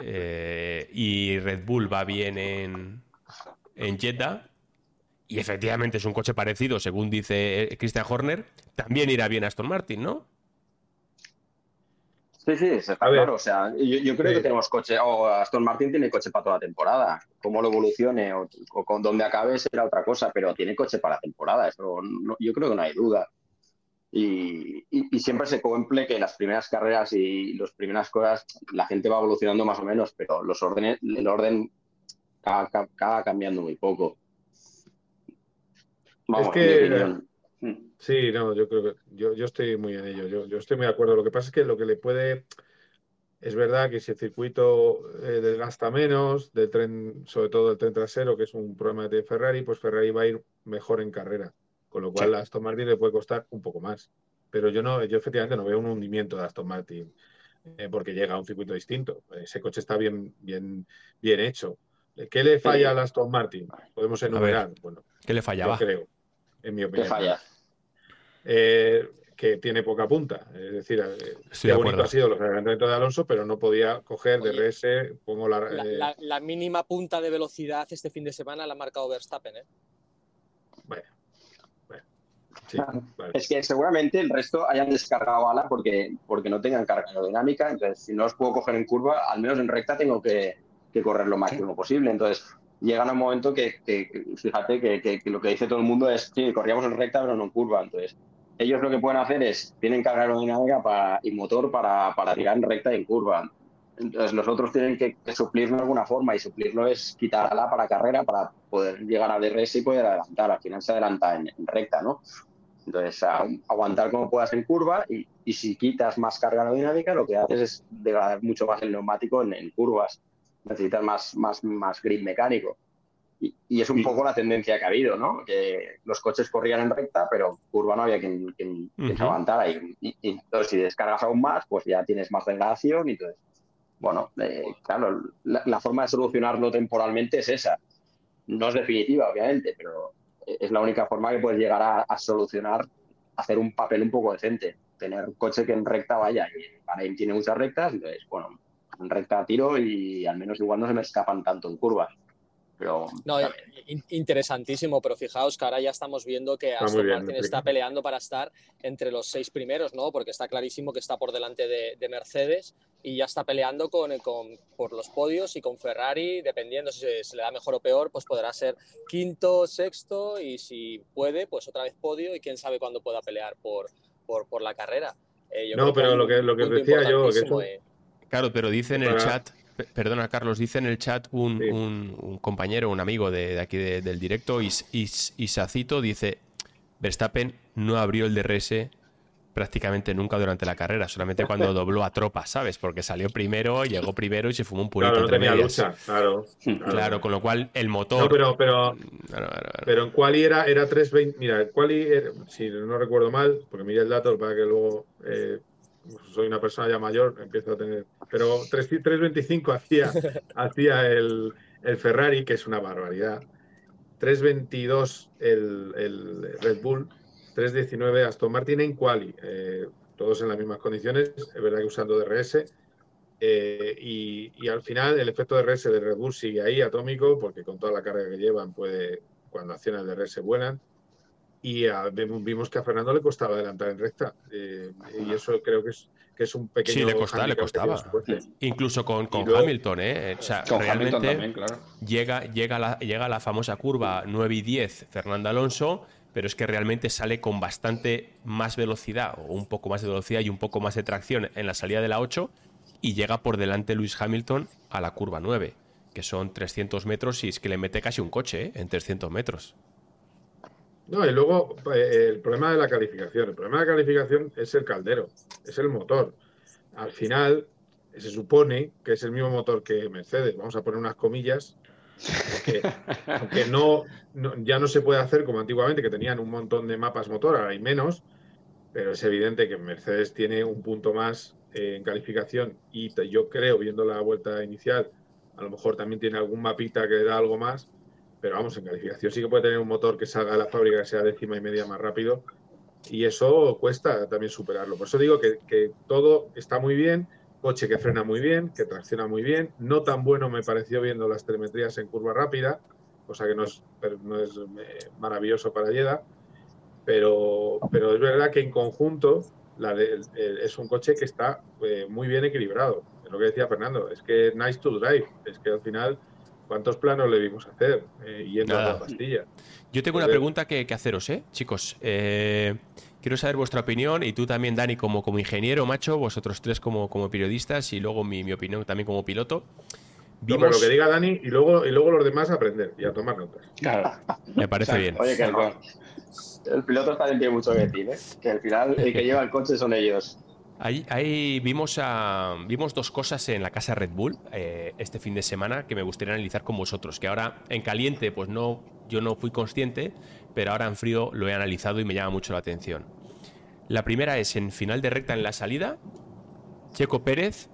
eh, y Red Bull va bien en, en Jeddah, y efectivamente es un coche parecido, según dice eh, Christian Horner, también irá bien Aston Martin, ¿no? Sí, sí, está claro. O sea, yo, creo que tenemos coche, o Aston Martin tiene coche para toda la temporada. Cómo lo evolucione o, con dónde acabe será otra cosa, pero tiene coche para la temporada. Eso yo creo que no hay duda. Y, siempre se cumple que las primeras carreras y las primeras cosas la gente va evolucionando más o menos, pero los órdenes, el orden acaba, cambiando muy poco. es que sí, no, yo creo que yo, estoy muy en ello. Yo, estoy muy de acuerdo. Lo que pasa es que lo que le puede es verdad que si el circuito eh, desgasta menos, del tren, sobre todo el tren trasero, que es un problema de Ferrari, pues Ferrari va a ir mejor en carrera con lo cual a Aston Martin le puede costar un poco más. Pero yo no, yo efectivamente no veo un hundimiento de Aston Martin eh, porque llega a un circuito distinto. Ese coche está bien, bien, bien hecho. ¿Qué le falla a Aston Martin? Podemos enumerar. bueno, ¿Qué le fallaba? creo, en mi opinión. ¿Qué falla? Eh, que tiene poca punta. Es decir, eh, qué bonito ha sido los adelantamientos de Alonso, pero no podía coger de RS como la, la, la, mínima punta de velocidad este fin de semana la ha marcado Verstappen. ¿eh? Bueno, es que seguramente el resto hayan descargado ala porque, porque no tengan carga aerodinámica. Entonces, si no os puedo coger en curva, al menos en recta tengo que, correr lo máximo posible. Entonces, llegan a un momento que, fíjate, que, lo que dice todo el mundo es, sí, corríamos en recta, pero no en curva. Entonces, ellos lo que pueden hacer es, tienen carga aerodinámica para, y motor para, para tirar en recta y en curva. Entonces los otros tienen que, suplirlo de alguna forma y suplirlo es quitar ala para carrera para poder llegar al DRS y poder adelantar. Al final se adelanta en, recta, ¿no? Entonces aguantar como puedas en curva y, si quitas más carga aerodinámica lo que haces es degradar mucho más el neumático en, curvas. Necesitas más, más, más grip mecánico. Y, es un poco la tendencia que ha habido, ¿no? Que los coches corrían en recta, pero curva no había quien, quien, se aguantara. Y, entonces, si descargas aún más, pues ya tienes más degradación y entonces bueno, eh, claro, la, forma de solucionarlo temporalmente es esa. No es definitiva, obviamente, pero es la única forma que puedes llegar a, solucionar, hacer un papel un poco decente. tener coche que en recta vaya. Y Bahrein tiene muchas rectas, entonces, bueno, en recta tiro y al menos igual no se me escapan tanto en curvas. Pero, no, interesantísimo, pero fijaos que ahora ya estamos viendo que Aston Martin está peleando para estar entre los seis primeros, ¿no? Porque está clarísimo que está por delante de, Mercedes y ya está peleando con, con, por los podios y con Ferrari, dependiendo si se, le da mejor o peor, pues podrá ser quinto, sexto y si puede, pues otra vez podio y quién sabe cuándo pueda pelear por, por, por la carrera. Eh, no, pero lo que, lo que decía yo, que Claro, pero dice en el chat Perdona, Carlos, dice en el chat un, compañero, un amigo de, aquí del directo, Is, Isacito, dice: Verstappen no abrió el DRS prácticamente nunca durante la carrera, solamente cuando dobló a tropa, ¿sabes? Porque salió primero, llegó primero y se fumó un purito. Claro, no tenía lucha, claro, claro, con lo cual el motor. No, pero, pero, pero en Quali era, era 320. Mira, en Quali, si no recuerdo mal, porque miré el dato para que luego. Eh, soy una persona ya mayor, empiezo a tener. Pero 3.25 hacía, hacía el, Ferrari, que es una barbaridad. 3.22 el, el Red Bull, 3.19 Aston Martin en quali, eh, todos en las mismas condiciones, es verdad que usando DRS. Eh, y, y, al final el efecto DRS de Red Bull sigue ahí atómico, porque con toda la carga que llevan, puede, cuando acciona el DRS, vuelan y vimos que a Fernando le costaba adelantar en recta. Eh, y eso creo que es, que es un pequeño. Sí, le costaba, le costaba. Incluso con, con Hamilton, ¿eh? O sea, realmente llega, llega, la, llega la famosa curva 9 y 10 Fernando Alonso, pero es que realmente sale con bastante más velocidad, o un poco más de velocidad y un poco más de tracción en la salida de la 8, y llega por delante Luis Hamilton a la curva 9, que son 300 metros y es que le mete casi un coche ¿eh? en 300 metros. No, y luego eh, el problema de la calificación. El problema de la calificación es el caldero, es el motor. Al final, se supone que es el mismo motor que Mercedes. Vamos a poner unas comillas, aunque, no, ya no se puede hacer como antiguamente, que tenían un montón de mapas motor, ahora hay menos, pero es evidente que Mercedes tiene un punto más en calificación y yo creo, viendo la vuelta inicial, a lo mejor también tiene algún mapita que da algo más pero vamos, en calificación sí que puede tener un motor que salga de la fábrica que sea décima y media más rápido y eso cuesta también superarlo. Por eso digo que, todo está muy bien, coche que frena muy bien, que tracciona muy bien, no tan bueno me pareció viendo las telemetrías en curva rápida, cosa que no es, no es eh, maravilloso para Yeda, pero, pero es verdad que en conjunto la es un coche que está eh, muy bien equilibrado. Es lo que decía Fernando, es que nice to drive, es que al final ¿Cuántos planos le vimos hacer eh, yendo a la pastilla? Yo tengo una pregunta que, haceros, ¿eh? Chicos, eh, quiero saber vuestra opinión y tú también, Dani, como, como ingeniero, macho, vosotros tres como, como periodistas y luego mi, opinión también como piloto. Vimos... lo que diga Dani y luego, y luego los demás aprender y a tomar notas. Claro. Me parece bien. Oye, que el, piloto también tiene mucho que decir, ¿eh? Que al final el que lleva el coche son ellos. Ahí, vimos, a, vimos dos cosas en la casa Red Bull eh, este fin de semana que me gustaría analizar con vosotros. Que ahora en caliente, pues no, yo no fui consciente, pero ahora en frío lo he analizado y me llama mucho la atención. La primera es en final de recta en la salida, Checo Pérez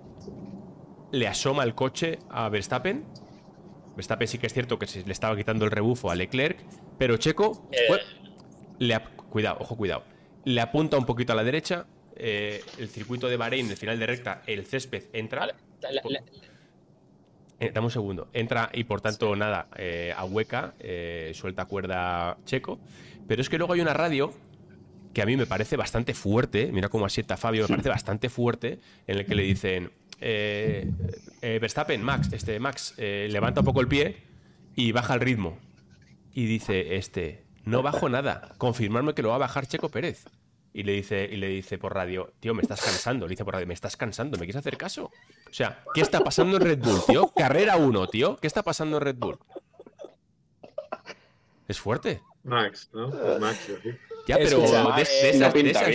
le asoma el coche a Verstappen. Verstappen sí que es cierto que se le estaba quitando el rebufo a Leclerc, pero Checo, eh. le, cuidado, ojo, cuidado, le apunta un poquito a la derecha, eh, el circuito de Bahrein, el final de recta, el césped entra. Eh, dame un segundo. Entra y por tanto, nada, eh, a hueca, suelta cuerda checo. Pero es que luego hay una radio que a mí me parece bastante fuerte. Mira cómo asienta Fabio, me parece bastante fuerte. En el que le dicen: Verstappen, Max, este, Max, levanta un poco el pie y baja el ritmo. Y dice: Este, no bajo nada. Confirmarme que lo va a bajar Checo Pérez. Y le dice, y le dice por radio, tío, me estás cansando. Le dice por radio, me estás cansando, ¿me quieres hacer caso? O sea, ¿qué está pasando en Red Bull, tío? Carrera 1, tío. ¿Qué está pasando en Red Bull? Es fuerte. Max, ¿no? Max, Ya, pero de, esas,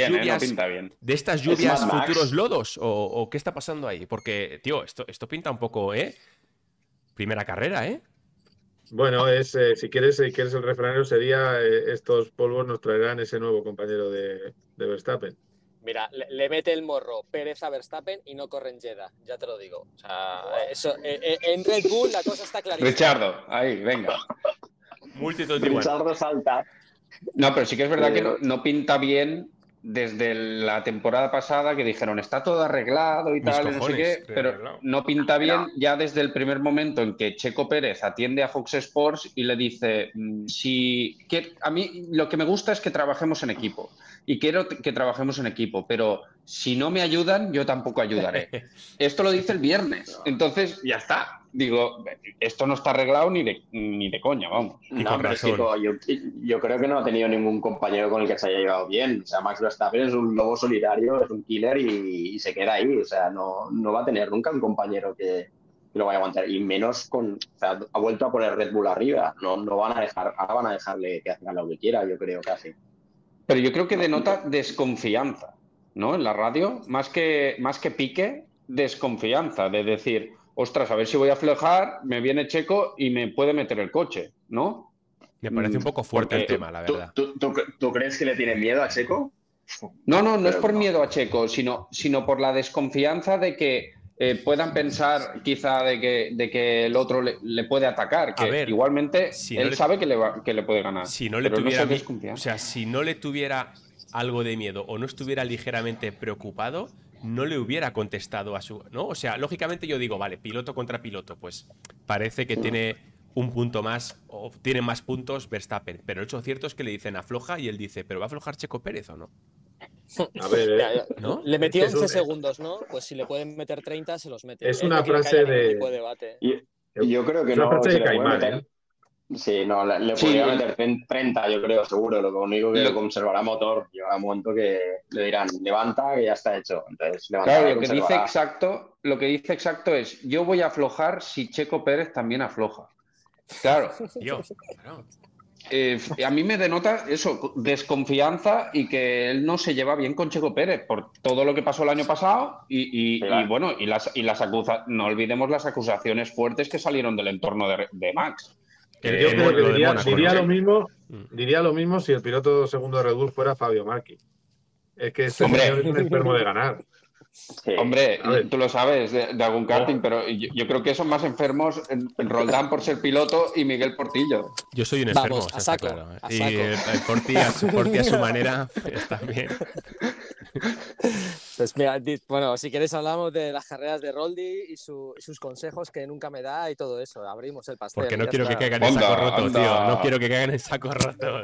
lluvias, de estas lluvias futuros lodos, o, qué está pasando ahí? Porque, tío, esto, esto pinta un poco, ¿eh? Primera carrera, ¿eh? Bueno, es eh, si quieres, si quieres el refranero sería eh, estos polvos nos traerán ese nuevo compañero de, Verstappen. Mira, le, mete el morro Pérez a Verstappen y no corre en Jeddah, ya te lo digo. O sea, eso, eh, en Red Bull la cosa está clarísima. Richardo, ahí, venga. Richardo salta. No, pero sí que es verdad que no, pinta bien desde la temporada pasada que dijeron está todo arreglado y tal, no sé qué, pero no pinta bien ya desde el primer momento en que Checo Pérez atiende a Fox Sports y le dice mm, si que a mí lo que me gusta es que trabajemos en equipo y quiero que trabajemos en equipo, pero si no me ayudan yo tampoco ayudaré. Esto lo dice el viernes, entonces ya está digo, esto no está arreglado ni de, ni de coña, vamos. No, pero yo, yo, creo que no ha tenido ningún compañero con el que se haya llevado bien. O sea, Max Verstappen es un lobo solitario, es un killer y, se queda ahí. O sea, no, no, va a tener nunca un compañero que, lo vaya a aguantar. Y menos con. O sea, ha vuelto a poner Red Bull arriba. No, no van a dejar, ahora van a dejarle que haga lo que quiera, yo creo, casi. Pero yo creo que denota desconfianza, ¿no? En la radio, más que, más que pique, desconfianza, de decir ostras, a ver si voy a aflojar, me viene Checo y me puede meter el coche, ¿no? Me parece un poco fuerte el tema, la verdad. ¿tú, crees que le tiene miedo a Checo? No, no, no es por miedo a Checo, sino, sino por la desconfianza de que eh, puedan pensar quizá de que, de que el otro le, puede atacar. Que igualmente él sabe que le, que le puede ganar. Si no le tuviera, o sea, si no le tuviera algo de miedo o no estuviera ligeramente preocupado, no le hubiera contestado a su. ¿No? O sea, lógicamente yo digo, vale, piloto contra piloto, pues parece que tiene un punto más o tiene más puntos Verstappen. Pero el hecho cierto es que le dicen afloja y él dice, ¿pero va a aflojar Checo Pérez o no? A ver, eh, ¿no? Le metió 11 segundos, ¿no? Pues si le pueden meter 30, se los mete. Es una frase de. yo creo que no. Frase de Caimán, ¿eh? Sí, no, le, podría meter 30, yo creo, seguro. Lo único que lo conservará motor. Llegará un momento que le dirán, levanta, y ya está hecho. Entonces, claro, lo que dice exacto, lo que dice exacto es, yo voy a aflojar si Checo Pérez también afloja. Claro. Eh, a mí me denota eso, desconfianza y que él no se lleva bien con Checo Pérez por todo lo que pasó el año pasado y, bueno, y las, y las acusa no olvidemos las acusaciones fuertes que salieron del entorno de Max. Yo creo que diría, lo mismo, mm. diría lo mismo si el piloto segundo de Red Bull fuera Fabio Marchi. Es que este señor es un enfermo de ganar. Hombre, tú lo sabes de, algún karting, pero yo, creo que son más enfermos en, Roldán por ser piloto y Miguel Portillo. Yo soy un enfermo, a saco, claro. ¿eh? Y el, Porti, a su, a su manera está bien. Pues mira, bueno, si quieres hablamos de las carreras de Roldi y sus consejos que nunca me da y todo eso. Abrimos el pastel. Porque no quiero que caigan en saco roto, tío. No quiero que caigan en saco roto.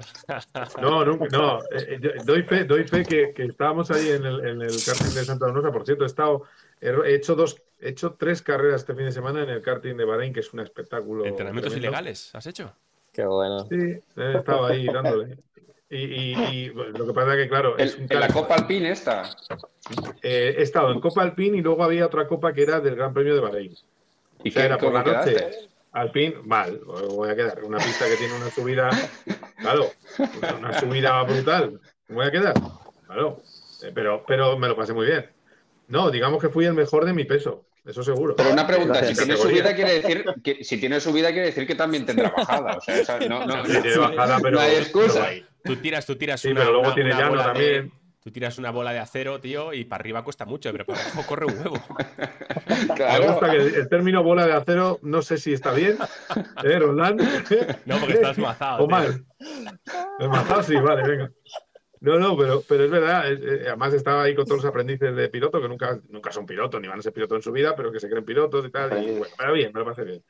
No, no, no. Eh, eh, doy fe, doy fe que, que estábamos ahí en el, en el karting de Santa Rosa. Por cierto, he estado, he hecho dos, he hecho tres carreras este fin de semana en el karting de Bahrein, que es un espectáculo. ¿Entrenamientos ilegales has hecho? Qué bueno. Sí, he estado ahí dándole. Y, lo que pasa es que, claro. Es ¿En la Copa Alpine esta? Eh, he estado en Copa Alpine y luego había otra copa que era del Gran Premio de Bahrein. ¿Y qué era por la noche? Alpine, mal, voy a quedar. Una pista que tiene una subida, claro, una subida brutal. voy a quedar? Claro, eh, pero, pero me lo pasé muy bien. No, digamos que fui el mejor de mi peso. Eso seguro. Pero una pregunta, si tiene subida quiere decir que si tiene subida quiere decir que también tendrá bajada. O sea, no, no, bajada, pero, no hay excusa. Tú tiras, tú tiras sí, una, pero luego tiene llano también. tú tiras una bola de acero, tío, y para arriba cuesta mucho, pero para abajo corre un huevo. Claro. Me gusta que el término bola de acero, no sé si está bien, ¿eh, Roland? No, porque estás mazado. O mal. mazado, sí, vale, venga. No, no, pero, pero es verdad. Eh, además estaba ahí con todos los aprendices de piloto que nunca, nunca son pilotos ni van a ser pilotos en su vida, pero que se creen pilotos y tal. bueno, pero bien, me lo parece bien.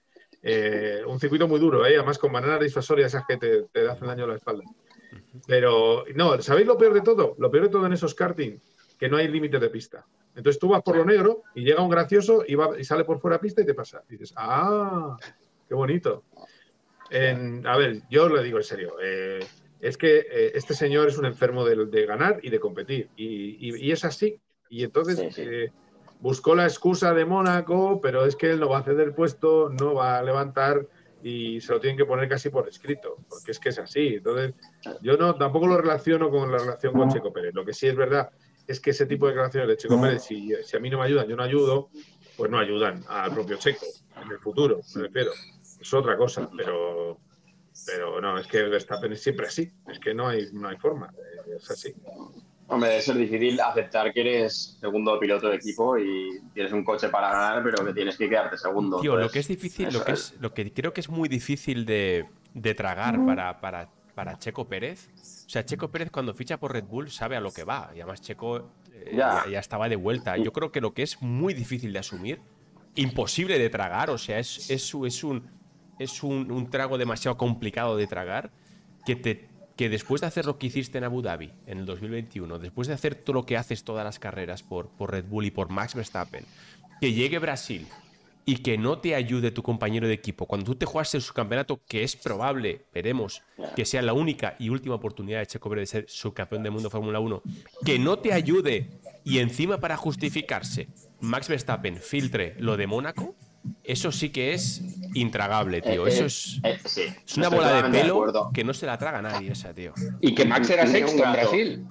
Eh, un circuito muy duro, ¿eh? además con bananas disuasorias esas que te, te hacen daño a la espalda. Pero no, ¿sabéis lo peor de todo? Lo peor de todo en esos karting, que no hay límite de pista. Entonces tú vas por lo negro y llega un gracioso y, va, y sale por fuera pista y te pasa. Y dices, ¡ah! ¡Qué bonito! a ver, yo os lo digo en serio. Eh, es que eh, este señor es un enfermo de, ganar y de competir. Y, es así. Y entonces eh, buscó la excusa de Mónaco, pero es que él no va a ceder el puesto, no va a levantar y se lo tienen que poner casi por escrito, porque es que es así. Entonces, yo no tampoco lo relaciono con la relación con Checo Pérez. Lo que sí es verdad es que ese tipo de relaciones de Checo Pérez, si, si a mí no me ayudan, yo no ayudo, pues no ayudan al propio Checo en el futuro, me refiero. Es otra cosa, pero pero no, es que Verstappen es siempre así. Es que no hay, no hay forma. Es así. Hombre, debe ser difícil aceptar que eres segundo piloto de equipo y tienes un coche para ganar, pero que tienes que quedarte segundo. Tío, lo que es difícil, lo que, es, lo que creo que es muy difícil de, tragar para, para Checo Pérez. O sea, Checo Pérez cuando ficha por Red Bull sabe a lo que va. Y además Checo eh, ya. estaba de vuelta. Yo creo que lo que es muy difícil de asumir, imposible de tragar, o sea, es, es, es un, es un, trago demasiado complicado de tragar, que, te, que después de hacer lo que hiciste en Abu Dhabi en el 2021, después de hacer todo lo que haces todas las carreras por, por Red Bull y por Max Verstappen, que llegue Brasil y que no te ayude tu compañero de equipo cuando tú te juegas en su campeonato, que es probable, veremos, que sea la única y última oportunidad de Checo de ser subcampeón del mundo Fórmula 1, que no te ayude y encima para justificarse Max Verstappen filtre lo de Mónaco, eso sí que es intragable, tío. Eh, eso eh, es, eh, es una bola de pelo que no se la traga nadie esa, tío. Y que Max era sexto en Brasil.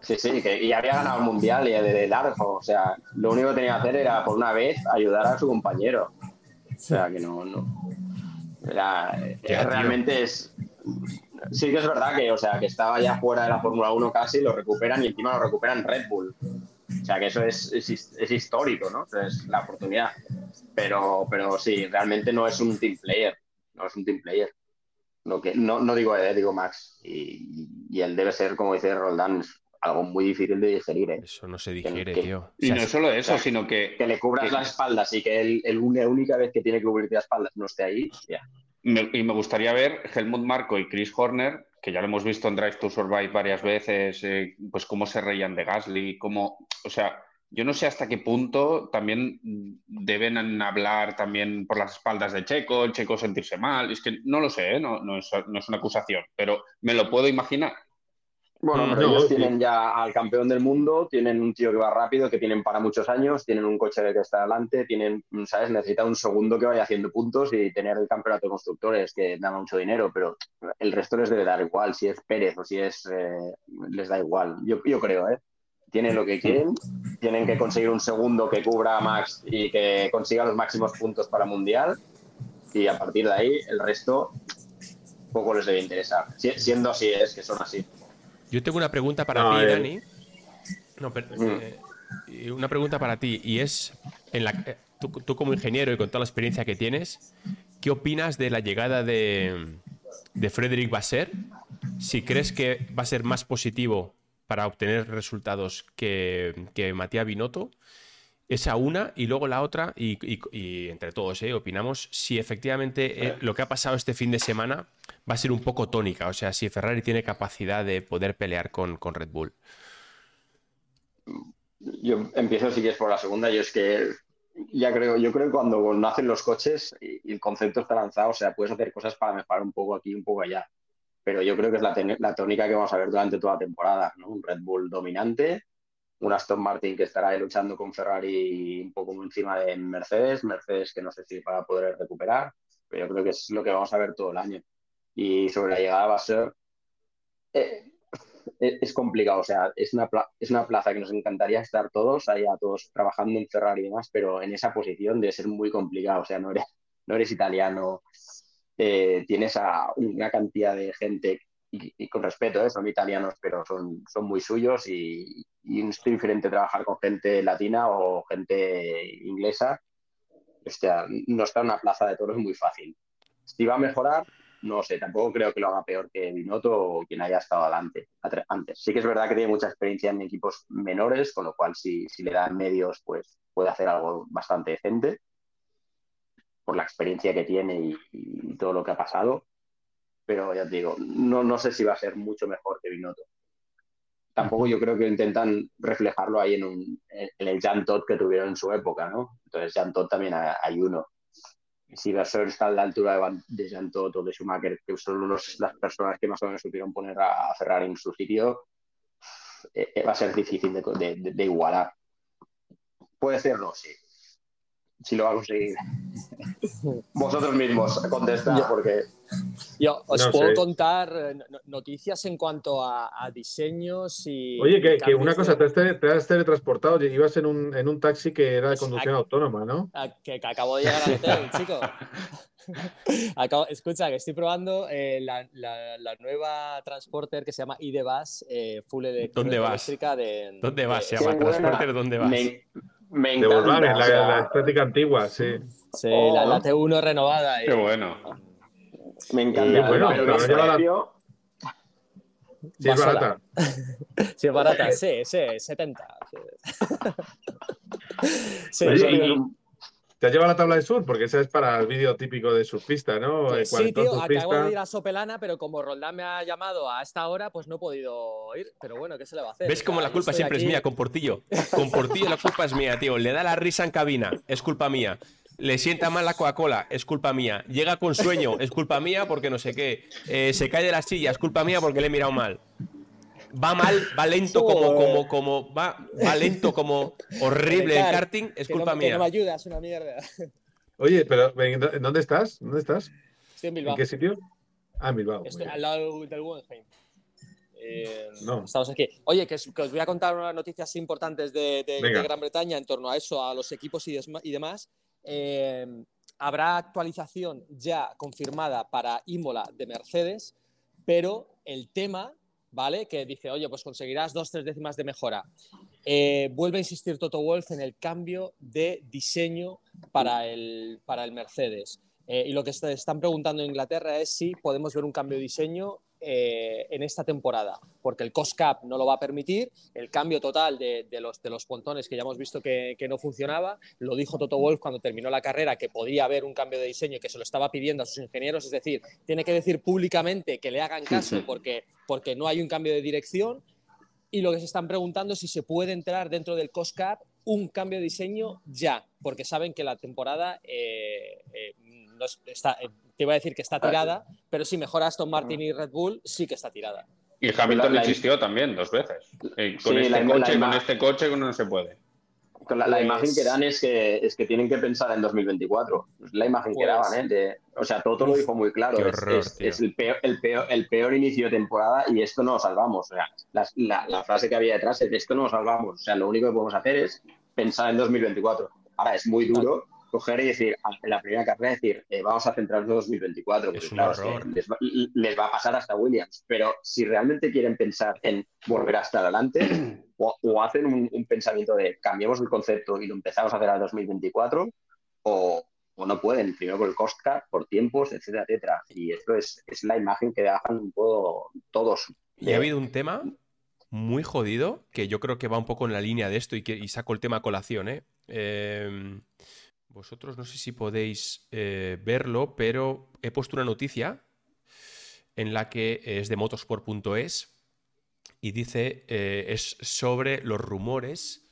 Sí, sí, que, y había ganado el mundial y de largo. O sea, lo único que tenía que hacer era, por una vez, ayudar a su compañero. O sea, que no. no. realmente es. Sí que es verdad que, o sea, que estaba ya fuera de la Fórmula 1 casi, lo recuperan y encima lo recuperan Red Bull. O sea, que eso es, es, histórico, ¿no? Es la oportunidad. Pero, pero sí, realmente no es un team player. No es un team player. Lo que, no, no digo, eh, digo Max. Y, y, él debe ser, como dice Roldán, algo muy difícil de digerir. ¿eh? Eso no se digiere, tío. Y no es solo eso, sino que... Que le cubras las espaldas y que él, la única vez que tiene que cubrirte las espaldas no esté ahí, y me gustaría ver Helmut Marco y Chris Horner, que ya lo hemos visto en Drive to Survive varias veces, eh, pues cómo se reían de Gasly, cómo... O sea, yo no sé hasta qué punto también deben hablar también por las espaldas de Checo, el Checo sentirse mal. Es que no lo sé, ¿eh? no, no, es, no es una acusación, pero me lo puedo imaginar. Bueno, pero ellos tienen ya al campeón del mundo, tienen un tío que va rápido, que tienen para muchos años, tienen un coche que está adelante, tienen, ¿sabes? Necesita un segundo que vaya haciendo puntos y tener el campeonato de constructores que da mucho dinero, pero el resto les debe dar igual, si es Pérez o si es. Eh, les da igual. Yo, yo creo, ¿eh? Tienen lo que quieren, tienen que conseguir un segundo que cubra a Max y que consiga los máximos puntos para Mundial, y a partir de ahí el resto poco les debe interesar. siendo así, es que son así. Yo tengo una pregunta para ti, Dani. No, mm. eh, una pregunta para ti. Y es, en la, eh, tú, como ingeniero y con toda la experiencia que tienes, ¿qué opinas de la llegada de, de Frederick Basser? Si crees que va a ser más positivo para obtener resultados que, que Matías Binotto. Esa una y luego la otra, y, entre todos ¿eh? opinamos si efectivamente lo que ha pasado este fin de semana va a ser un poco tónica, o sea, si Ferrari tiene capacidad de poder pelear con, con Red Bull. Yo empiezo si quieres por la segunda, yo es que ya creo, yo creo que cuando nacen los coches y el concepto está lanzado, o sea, puedes hacer cosas para mejorar un poco aquí, un poco allá. Pero yo creo que es la, la tónica que vamos a ver durante toda la temporada, ¿no? Un Red Bull dominante, un Aston Martin que estará luchando con Ferrari un poco encima de Mercedes, Mercedes que no sé si para poder recuperar, pero yo creo que es lo que vamos a ver todo el año y sobre la llegada va a ser... Eh, es complicado, o sea, es una, es una plaza que nos encantaría estar todos, allá todos trabajando en Ferrari y demás, pero en esa posición debe ser muy complicado, o sea, no eres, no eres italiano, eh, tienes a una cantidad de gente, y, con respeto, eh, son italianos, pero son, son muy suyos y, y es diferente trabajar con gente latina o gente inglesa. Hostia, no está en una plaza de toros muy fácil. Si va a mejorar, no sé, tampoco creo que lo haga peor que Binotto o quien haya estado adelante, antes. Sí que es verdad que tiene mucha experiencia en equipos menores, con lo cual si, si le dan medios, pues puede hacer algo bastante decente por la experiencia que tiene y, todo lo que ha pasado. Pero ya te digo, no, no sé si va a ser mucho mejor que Binotto. Tampoco yo creo que intentan reflejarlo ahí en, un, en el Jan Todd que tuvieron en su época, ¿no? Entonces Jan Todd también hay uno si Vasseur está a la altura de, de Jean Todt o de Schumacher, que son las personas que más o menos supieron poner a, Ferrari en su sitio, eh, eh, va a ser difícil de, igualar. Puede serlo, sí. Si lo va a conseguir. Vosotros mismos contestad, porque yo os puedo contar eh, noticias en cuanto a, diseños y. Oye, que, una cosa, te has, teletransportado, ibas en un, en un taxi que era de conducción autónoma, ¿no? Que, acabo de llegar al hotel, chico. escucha, que estoy probando eh, la, nueva transporter que se llama ID-Bus, eh, full ¿Dónde vas? De, ¿Dónde vas? se llama transporter, ¿dónde vas? Me, encanta. De la, estética antigua, sí. Sí, la, la, T1 renovada. Qué bueno. Me encanta. bueno, pero Si es barata. si es barata, sí, sí, 70. Sí, ¿Te has llevado la tabla de sur? Porque esa es para el vídeo típico de surfista, ¿no? sí, tío, acabo de ir a Sopelana, pero como Roldán me ha llamado a esta hora, pues no he podido ir. Pero bueno, ¿qué se le va a hacer? ¿Ves cómo la culpa siempre es mía con Portillo? Con Portillo la culpa es mía, tío. Le da la risa en cabina, es culpa mía. Le sienta mal la Coca-Cola, es culpa mía. Llega con sueño, es culpa mía porque no sé qué. Eh, se cae de la silla, es culpa mía porque le he mirado mal va mal, va lento como, como, como, va, va lento como horrible el karting, es culpa mía. Que no me ayudas, una mierda. Oye, pero ¿en dónde estás? ¿Dónde estás? Estoy en Bilbao. ¿En qué sitio? Ah, en Bilbao. Estoy al lado del Guggenheim. Eh, no. Estamos aquí. Oye, que, os voy a contar unas noticias importantes de, Gran Bretaña en torno a eso, a los equipos y, y demás. Eh, habrá actualización ya confirmada para Imola de Mercedes, pero el tema ¿vale? Que dice, oye, pues conseguirás dos, tres décimas de mejora. Eh, vuelve a insistir Toto Wolf en el cambio de diseño para el, para el Mercedes. Eh, y lo que están preguntando en Inglaterra es si podemos ver un cambio de diseño eh, en esta temporada, porque el cost cap no lo va a permitir, el cambio total de, los, de los pontones que ya hemos visto que, no funcionaba, lo dijo Toto Wolf cuando terminó la carrera que podía haber un cambio de diseño y que se lo estaba pidiendo a sus ingenieros, es decir, tiene que decir públicamente que le hagan caso porque, porque no hay un cambio de dirección y lo que se están preguntando es si se puede entrar dentro del cost cap un cambio de diseño ya, porque saben que la temporada eh, eh, no está, te iba a decir que está tirada, pero si mejora Aston Martin y Red Bull, sí que está tirada. Y Hamilton insistió también dos veces. Eh, con, este coche, con este coche no se puede. La, la, imagen que dan es que, es que tienen que pensar en 202024. La imagen que pues daban, ¿eh? o sea, Toto lo dijo muy claro. es, el, peor, el, peor, el, peor, inicio de temporada y esto no lo salvamos. O sea, la, la, frase que había detrás es esto no lo salvamos. O sea, lo único que podemos hacer es pensar en 2024. Ahora, es muy duro coger y decir, en la primera carrera, decir, eh, vamos a centrarnos en 2024, porque claro, les, va, a pasar hasta Williams. Pero si realmente quieren pensar en volver hasta adelante, o, hacen un, pensamiento de cambiemos el concepto y lo empezamos a hacer al 2024, o, no pueden, primero por el cost cap, por tiempos, etcétera, etcétera. Y esto es, es la imagen que dejan todos. Y ha habido un tema muy jodido, que yo creo que va un poco en la línea de esto y, que, y saco el tema a colación, ¿eh? eh vosotros no sé si podéis eh, verlo, pero he puesto una noticia en la que es de motorsport.es y dice, eh, es sobre los rumores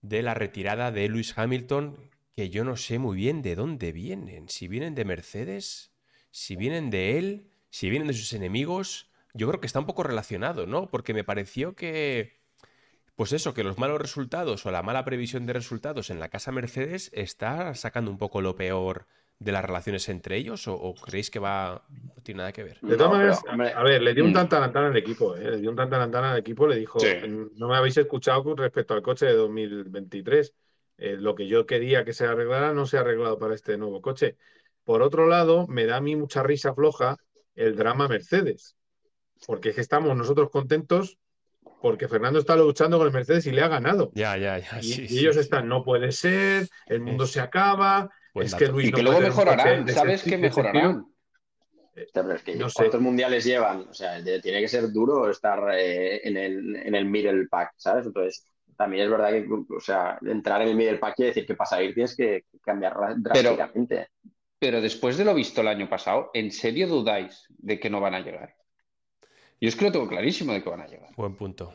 de la retirada de Lewis Hamilton, que yo no sé muy bien de dónde vienen, si vienen de Mercedes, si vienen de él, si vienen de sus enemigos, yo creo que está un poco relacionado, ¿no? Porque me pareció que pues eso, que los malos resultados o la mala previsión de resultados en la casa Mercedes está sacando un poco lo peor de las relaciones entre ellos o, creéis que va no tiene nada que ver? De todas maneras, a ver, le dio un mm. tantalantán al equipo, ¿eh? le dio un tantalantán al equipo, le dijo, no me habéis escuchado con respecto al coche de 2023, eh, lo que yo quería que se arreglara no se ha arreglado para este nuevo coche. Por otro lado, me da a mí mucha risa floja el drama Mercedes, porque es que estamos nosotros contentos porque Fernando está luchando con el Mercedes y le ha ganado. Ya, ya, ya. Y, ellos están, no puede ser, el mundo se acaba, es que Luis Y que luego mejorarán, ¿sabes qué mejorarán? es que no ¿Cuántos mundiales llevan? O sea, tiene que ser duro estar eh, en, el, en el middle pack, ¿sabes? Entonces, también es verdad que, o sea, entrar en el middle pack quiere decir que para ir tienes que cambiar drásticamente. pero después de lo visto el año pasado, ¿en serio dudáis de que no van a llegar? Yo es que lo tengo clarísimo de que van a llegar. Buen punto.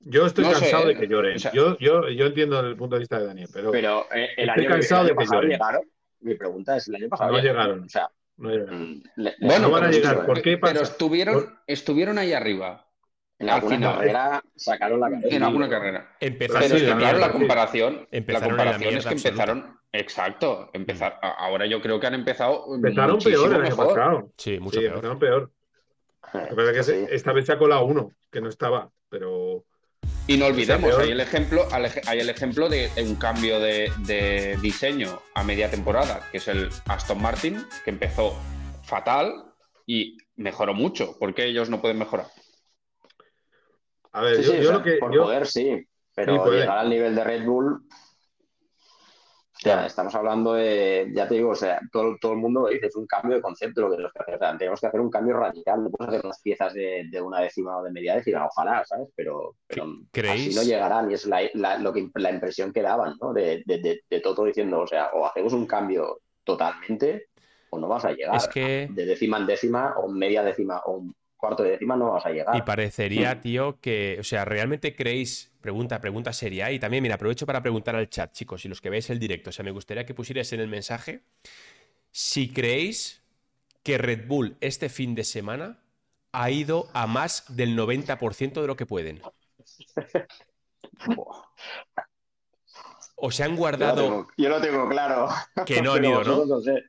Yo estoy cansado de que lloren. yo, yo, yo, entiendo el punto de vista de Daniel, pero, pero eh, el estoy cansado de que lloren. Llegaron, mi pregunta es, ¿el año pasado no llegaron? O sea, no llegaron. Mm, bueno, no van a llegar. ¿Por qué Pero estuvieron, estuvieron ahí arriba. En alguna carrera sacaron la carrera. En alguna carrera. Empezaron pero claro, la comparación, la comparación es que empezaron. Exacto, empezar. Mm. Ahora yo creo que han empezado. Empezaron peor el año pasado. Sí, mucho sí, peor. Empezaron peor. Verdad que esta vez se ha colado uno, que no estaba, pero. Y no olvidemos, hay el ejemplo, hay el ejemplo de un cambio de, diseño a media temporada, que es el Aston Martin, que empezó fatal y mejoró mucho. ¿Por qué ellos no pueden mejorar? A ver, yo, lo que. Por poder, sí, pero llegar al nivel de Red Bull. Sea, estamos hablando de, ya te digo, o sea, todo, todo el mundo lo dice, es un cambio de concepto lo que tenemos que hacer. tenemos que hacer un cambio radical, no podemos hacer unas piezas de, una décima o de media décima, ojalá, ¿sabes? Pero, ¿Creéis? así no llegarán y es la, lo que, la impresión que daban, ¿no? De, de, todo diciendo, o sea, o hacemos un cambio totalmente o no vas a llegar. Es que... De décima en décima o media décima o cuarto de décima no vas a llegar. Y parecería, tío, que, o sea, ¿realmente creéis, pregunta, pregunta seria, y también, mira, aprovecho para preguntar al chat, chicos, y los que veis el directo, o sea, me gustaría que pusierais en el mensaje si creéis que Red Bull este fin de semana ha ido a más del 90% de lo que pueden. o se han guardado. Yo lo tengo, claro. Que no han ido, ¿no? No sé.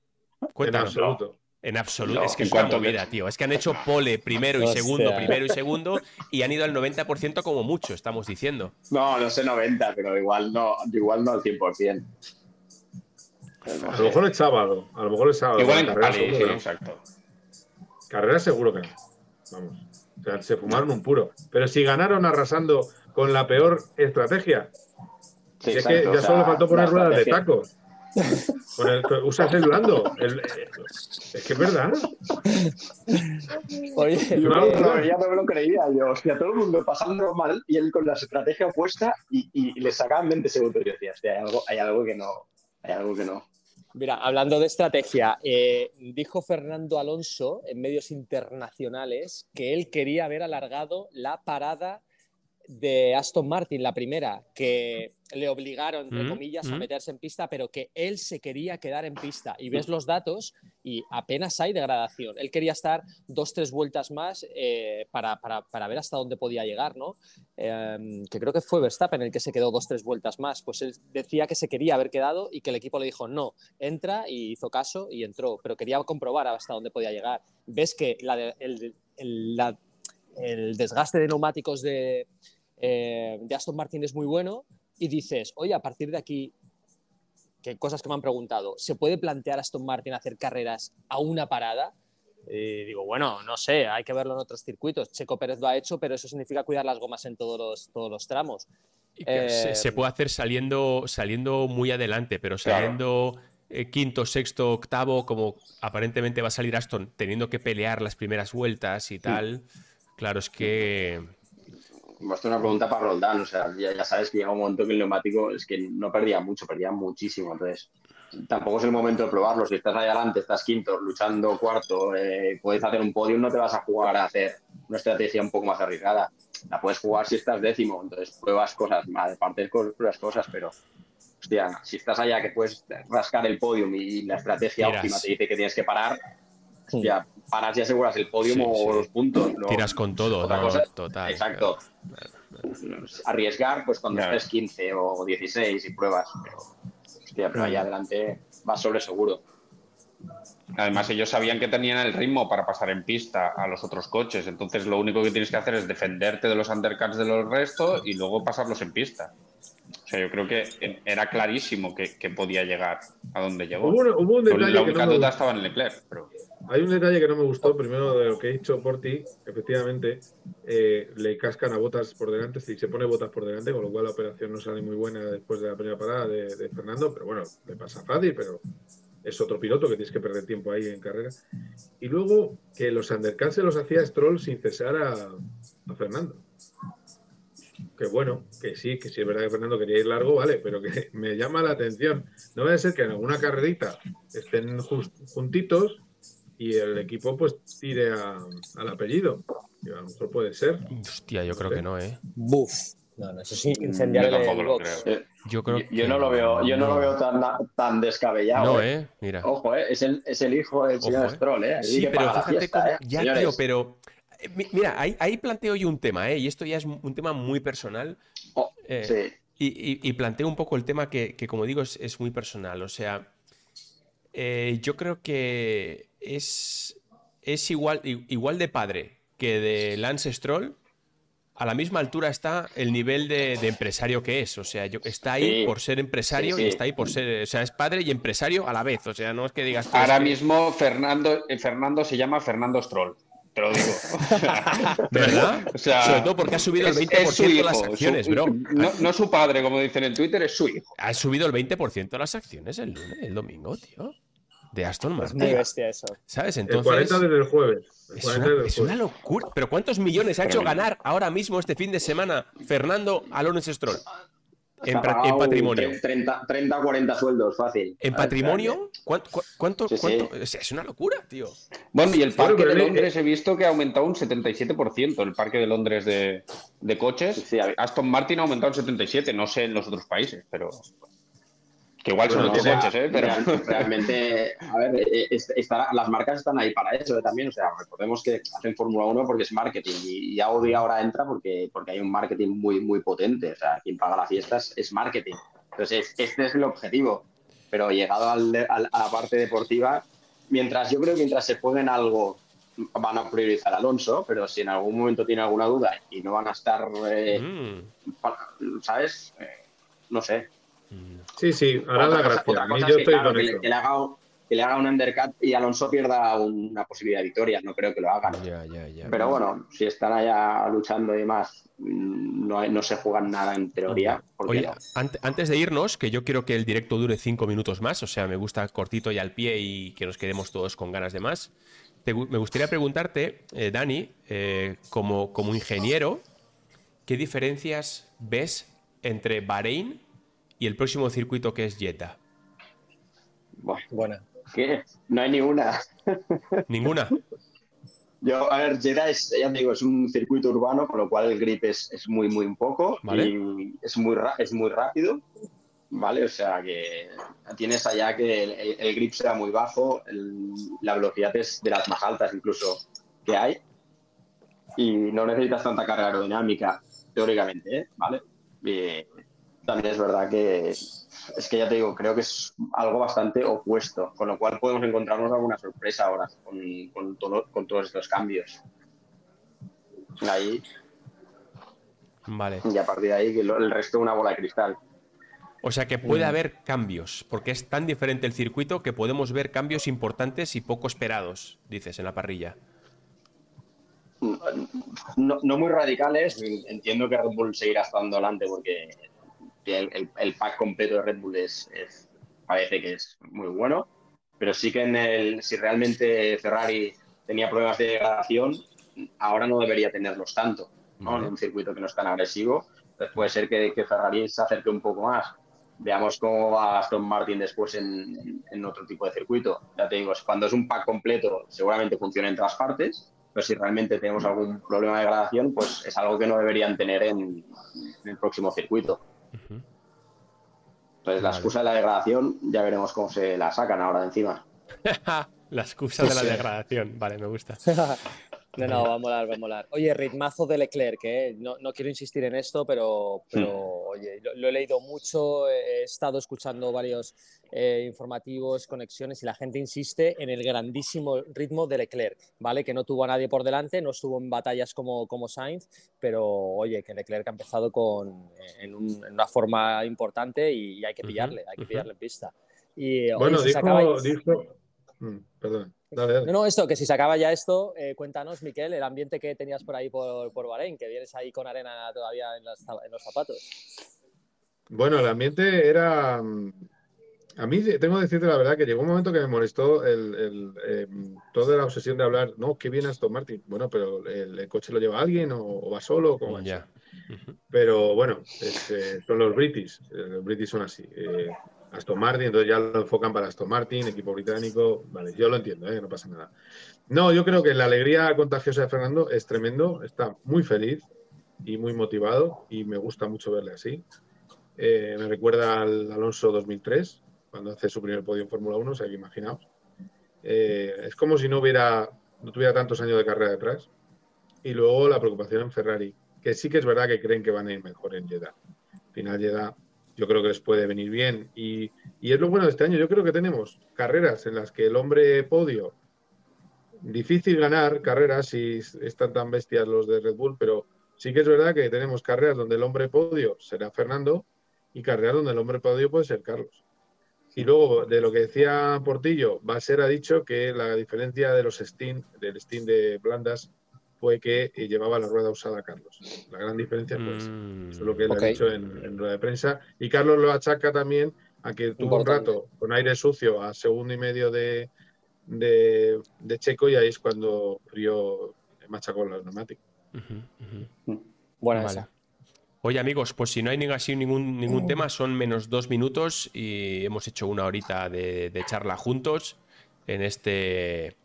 Cuéntanos. En absoluto. Es que es una movida, tío. Es que han hecho pole primero y segundo, primero y segundo, y han ido al 90% como mucho, estamos diciendo. No, no sé 90, pero igual no, igual no al 100%. a lo mejor es sábado. A lo mejor es sábado. Igual en carrera, sí, exacto. Carrera seguro que no. Vamos. O sea, se fumaron un puro. Pero si ganaron arrasando con la peor estrategia. es que ya solo faltó poner ruedas de tacos usas el blando. es que es verdad. Oye, yo ya no me lo creía yo. O todo el mundo pasando mal y él con la estrategia opuesta y, le sacaban 20 segundos. Yo decía, hay algo, hay algo que no. Hay algo que no. Mira, hablando de estrategia, eh, dijo Fernando Alonso en medios internacionales que él quería haber alargado la parada de Aston Martin, la primera, que le obligaron, entre mm, comillas, a mm. meterse en pista, pero que él se quería quedar en pista. Y ves los datos y apenas hay degradación. Él quería estar dos, tres vueltas más eh, para, ver hasta dónde podía llegar, ¿no? Em, que creo que fue Verstappen el que se quedó dos, tres vueltas más. Pues él decía que se quería haber quedado y que el equipo le dijo, no, entra y hizo caso y entró, pero quería comprobar hasta dónde podía llegar. Ves que el, el desgaste de neumáticos de eh, de Aston Martin es muy bueno y dices, oye, a partir de aquí, que cosas que me han preguntado, ¿se puede plantear Aston Martin hacer carreras a una parada? Y digo, bueno, no sé, hay que verlo en otros circuitos. Checo Pérez lo ha hecho, pero eso significa cuidar las gomas en todos los, todos los tramos. se, eh, puede hacer saliendo, saliendo muy adelante, pero saliendo eh, quinto, sexto, octavo, como aparentemente va a salir Aston, teniendo que pelear las primeras vueltas y tal. Claro, es que esto es una pregunta para Roldán, o sea, ya, sabes que llega un momento que el neumático es que no perdía mucho, perdía muchísimo, entonces tampoco es el momento de probarlo, si estás ahí adelante, estás quinto, luchando cuarto, eh, puedes hacer un podio, no te vas a jugar a hacer una estrategia un poco más arriesgada, la puedes jugar si estás décimo, entonces pruebas cosas, aparte de pruebas cosas, pero hostia, si estás allá que puedes rascar el podium y la estrategia óptima te dice que tienes que parar, ya paras y aseguras el podium o los puntos. Tiras con todo, total. Exacto. Arriesgar, pues cuando estés 15 o 16 y pruebas, pero, hostia, pero ahí adelante vas sobre seguro. Además, ellos sabían que tenían el ritmo para pasar en pista a los otros coches. Entonces, lo único que tienes que hacer es defenderte de los undercuts de los restos y luego pasarlos en pista. O sea, yo creo que era clarísimo que, podía llegar a donde llegó. Hubo, un detalle la única duda estaba en Leclerc. Pero... Hay un detalle que no me gustó. Primero, de lo que he dicho por ti, efectivamente, eh, le cascan a botas por delante, si se pone botas por delante, con lo cual la operación no sale muy buena después de la primera parada de, Fernando. Pero bueno, le pasa fácil, pero es otro piloto que tienes que perder tiempo ahí en carrera. Y luego que los undercuts se los hacía Stroll sin cesar a Fernando que bueno, que sí, que sí es verdad que Fernando quería ir largo, vale, pero que me llama la atención. No va a ser que en alguna carrerita estén juntitos y el equipo pues tire al apellido. a lo mejor puede ser. Hostia, yo creo que no, ¿eh? Buf. No, no, eso sí, incendiar el box. Yo creo yo, no lo veo, yo no, lo veo tan, tan descabellado. No, ¿eh? ¿eh? Mira. Ojo, ¿eh? Es el, es el hijo del señor ¿eh? Stroll, ¿eh? Sí, pero fíjate cómo. ¿eh? Ya, tío, pero eh, mira, ahí, planteo yo un tema, ¿eh? y esto ya es un tema muy personal. Oh, eh, y, planteo un poco el tema que, como digo, es, muy personal. O sea, eh, yo creo que es, es igual, igual de padre que de Lance Stroll. A la misma altura está el nivel de, empresario que es. O sea, yo, está ahí por ser empresario y está ahí por ser. O sea, es padre y empresario a la vez. O sea, no es que digas. Ahora mismo Fernando, Fernando se llama Fernando Stroll. te lo digo. ¿Verdad? Sobre todo porque ha subido el 20% de las acciones, bro. No, no, su padre, como dicen en Twitter, es su hijo. Ha subido el 20% de las acciones el lunes, el domingo, tío. De Aston Martin. Es muy bestia eso. ¿Sabes? Entonces. El 40 desde el jueves. es, una, es una, locura. Pero ¿cuántos millones ha hecho ganar ahora mismo este fin de semana Fernando Alonso Stroll? En, en, patrimonio. 30, 30, 40 sueldos, fácil. ¿En patrimonio? ¿Cuánto? cuánto, sí, cuánto? Sí. Es una locura, tío. Bueno, y el parque de Londres he visto que ha aumentado un 77%, el parque de Londres de, de coches. Sí, Aston Martin ha aumentado un 77%, no sé en los otros países, pero... Que igual son los no, coches, ¿eh? Pero... Realmente, a ver, eh, está, las marcas están ahí para eso ¿eh? también. O sea, recordemos que hacen Fórmula 1 porque es marketing y, y, Audi ahora entra porque, porque hay un marketing muy, muy potente. O sea, quien paga las fiestas es marketing. Entonces, este es el objetivo. Pero llegado al, al, a la parte deportiva, mientras yo creo que mientras se jueguen algo van a priorizar a Alonso, pero si en algún momento tiene alguna duda y no van a estar, eh, mm. ¿sabes? Eh, no sé, Sí, sí, gracia. Otra cosa yo estoy claro, que, le, que, le haga, que, le, haga, un undercut y Alonso pierda una posibilidad de victoria. No creo que lo hagan. Ya, Pero bueno, si están allá luchando y más, no, no se juegan nada en teoría. Oye, no? antes de irnos, que yo quiero que el directo dure cinco minutos más, o sea, me gusta cortito y al pie y que nos quedemos todos con ganas de más. Te, me gustaría preguntarte, eh, Dani, eh, como, como ingeniero, ¿qué diferencias ves entre Bahrein y el próximo circuito que es Jetta. Bueno, buena. ¿Qué? No hay ninguna. ¿Ninguna? Yo, a ver, Jeddah es, ya digo, es un circuito urbano, con lo cual el grip es, es muy, muy poco ¿Vale? y es muy, es muy rápido, ¿vale? O sea que tienes allá que el, el grip sea muy bajo, el, la velocidad es de las más altas incluso que hay y no necesitas tanta carga aerodinámica, teóricamente, ¿eh? ¿vale? Y, también es verdad que es que ya te digo, creo que es algo bastante opuesto, con lo cual podemos encontrarnos alguna sorpresa ahora con, con, todo, con todos estos cambios. Ahí. Vale. Y a partir de ahí, que el resto una bola de cristal. O sea que puede haber cambios, porque es tan diferente el circuito que podemos ver cambios importantes y poco esperados, dices, en la parrilla. No, no muy radicales, entiendo que Red Bull seguirá estando adelante porque el, el, el, pack completo de Red Bull es, es, parece que es muy bueno, pero sí que en el, si realmente Ferrari tenía problemas de degradación, ahora no debería tenerlos tanto, ¿no? Vale. en un circuito que no es tan agresivo. Entonces puede ser que, que, Ferrari se acerque un poco más. Veamos cómo va Aston Martin después en, en, en, otro tipo de circuito. Ya te digo, cuando es un pack completo, seguramente funciona en todas partes, pero si realmente tenemos algún problema de degradación, pues es algo que no deberían tener en, en el próximo circuito. Uh -huh. Entonces, la excusa de la degradación, ya veremos cómo se la sacan ahora de encima. la excusa de la degradación, vale, me gusta. No, no, va a molar, va a molar. Oye, ritmazo de Leclerc, ¿eh? no, no, quiero insistir en esto, pero, pero mm. oye, lo, lo, he leído mucho, he estado escuchando varios eh, informativos, conexiones, y la gente insiste en el grandísimo ritmo de Leclerc, ¿vale? Que no tuvo a nadie por delante, no estuvo en batallas como, como Sainz, pero oye, que Leclerc ha empezado con, en, un, en una forma importante y, y, hay que pillarle, uh -huh, hay que pillarle en pista. Y, bueno, oye, dijo, dijo... Mm, perdón. Dale, dale. No, no, esto, que si se acaba ya esto, eh, cuéntanos, Miquel, el ambiente que tenías por ahí por, por Bahrein, que vienes ahí con arena todavía en, las, en, los zapatos. Bueno, el ambiente era. A mí tengo que decirte la verdad que llegó un momento que me molestó el, el, eh, toda la obsesión de hablar, no, qué bien Aston Martin. Bueno, pero el, el coche lo lleva alguien o, o va solo, como ya. Pero bueno, es, eh, son los British, los British son así. Eh, Aston Martin, entonces ya lo enfocan para Aston Martin, equipo británico, vale, yo lo entiendo, ¿eh? no pasa nada. No, yo creo que la alegría contagiosa de Fernando es tremendo, está muy feliz y muy motivado y me gusta mucho verle así. Eh, me recuerda al Alonso 2003, cuando hace su primer podio en Fórmula 1, o sea que imaginaos. Eh, es como si no hubiera, no tuviera tantos años de carrera detrás. Y luego la preocupación en Ferrari, que sí que es verdad que creen que van a ir mejor en Jeddah. Al final Jeddah yo creo que les puede venir bien. Y, y, es lo bueno de este año. Yo creo que tenemos carreras en las que el hombre podio, difícil ganar carreras si están tan bestias los de Red Bull, pero sí que es verdad que tenemos carreras donde el hombre podio será Fernando y carreras donde el hombre podio puede ser Carlos. Y luego, de lo que decía Portillo, va a ser, ha dicho que la diferencia de los Steam, del Steam de blandas, fue que llevaba la rueda usada Carlos. La gran diferencia pues, eso es lo que él ha dicho en, rueda de prensa. Y Carlos lo achaca también a que tuvo un rato con aire sucio a segundo y medio de, de, Checo y ahí es cuando Frío machacó los neumáticos. Buena vale. Oye amigos, pues si no hay así ningún, ningún tema, son menos dos minutos y hemos hecho una horita de, charla juntos en este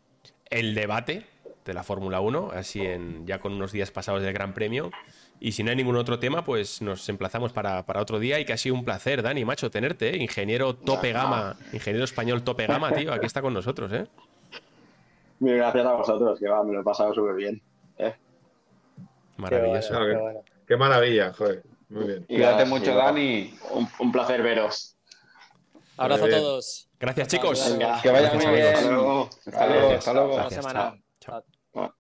el debate de la Fórmula 1, así en ya con unos días pasados del Gran Premio. Y si no hay ningún otro tema, pues nos emplazamos para, otro día y que ha sido un placer, Dani, macho, tenerte, ¿eh? ingeniero tope gama, ingeniero español tope gama, tío, aquí está con nosotros, ¿eh? gracias a vosotros, que va, me lo he pasado súper bien. ¿eh? Maravilloso. Qué, maravilla, joder. Muy bien. Cuídate mucho, Dani. Un, placer veros. Abrazo a todos. Gracias, chicos. Que vaya muy bien. Hasta luego. Hasta luego. Hasta luego. but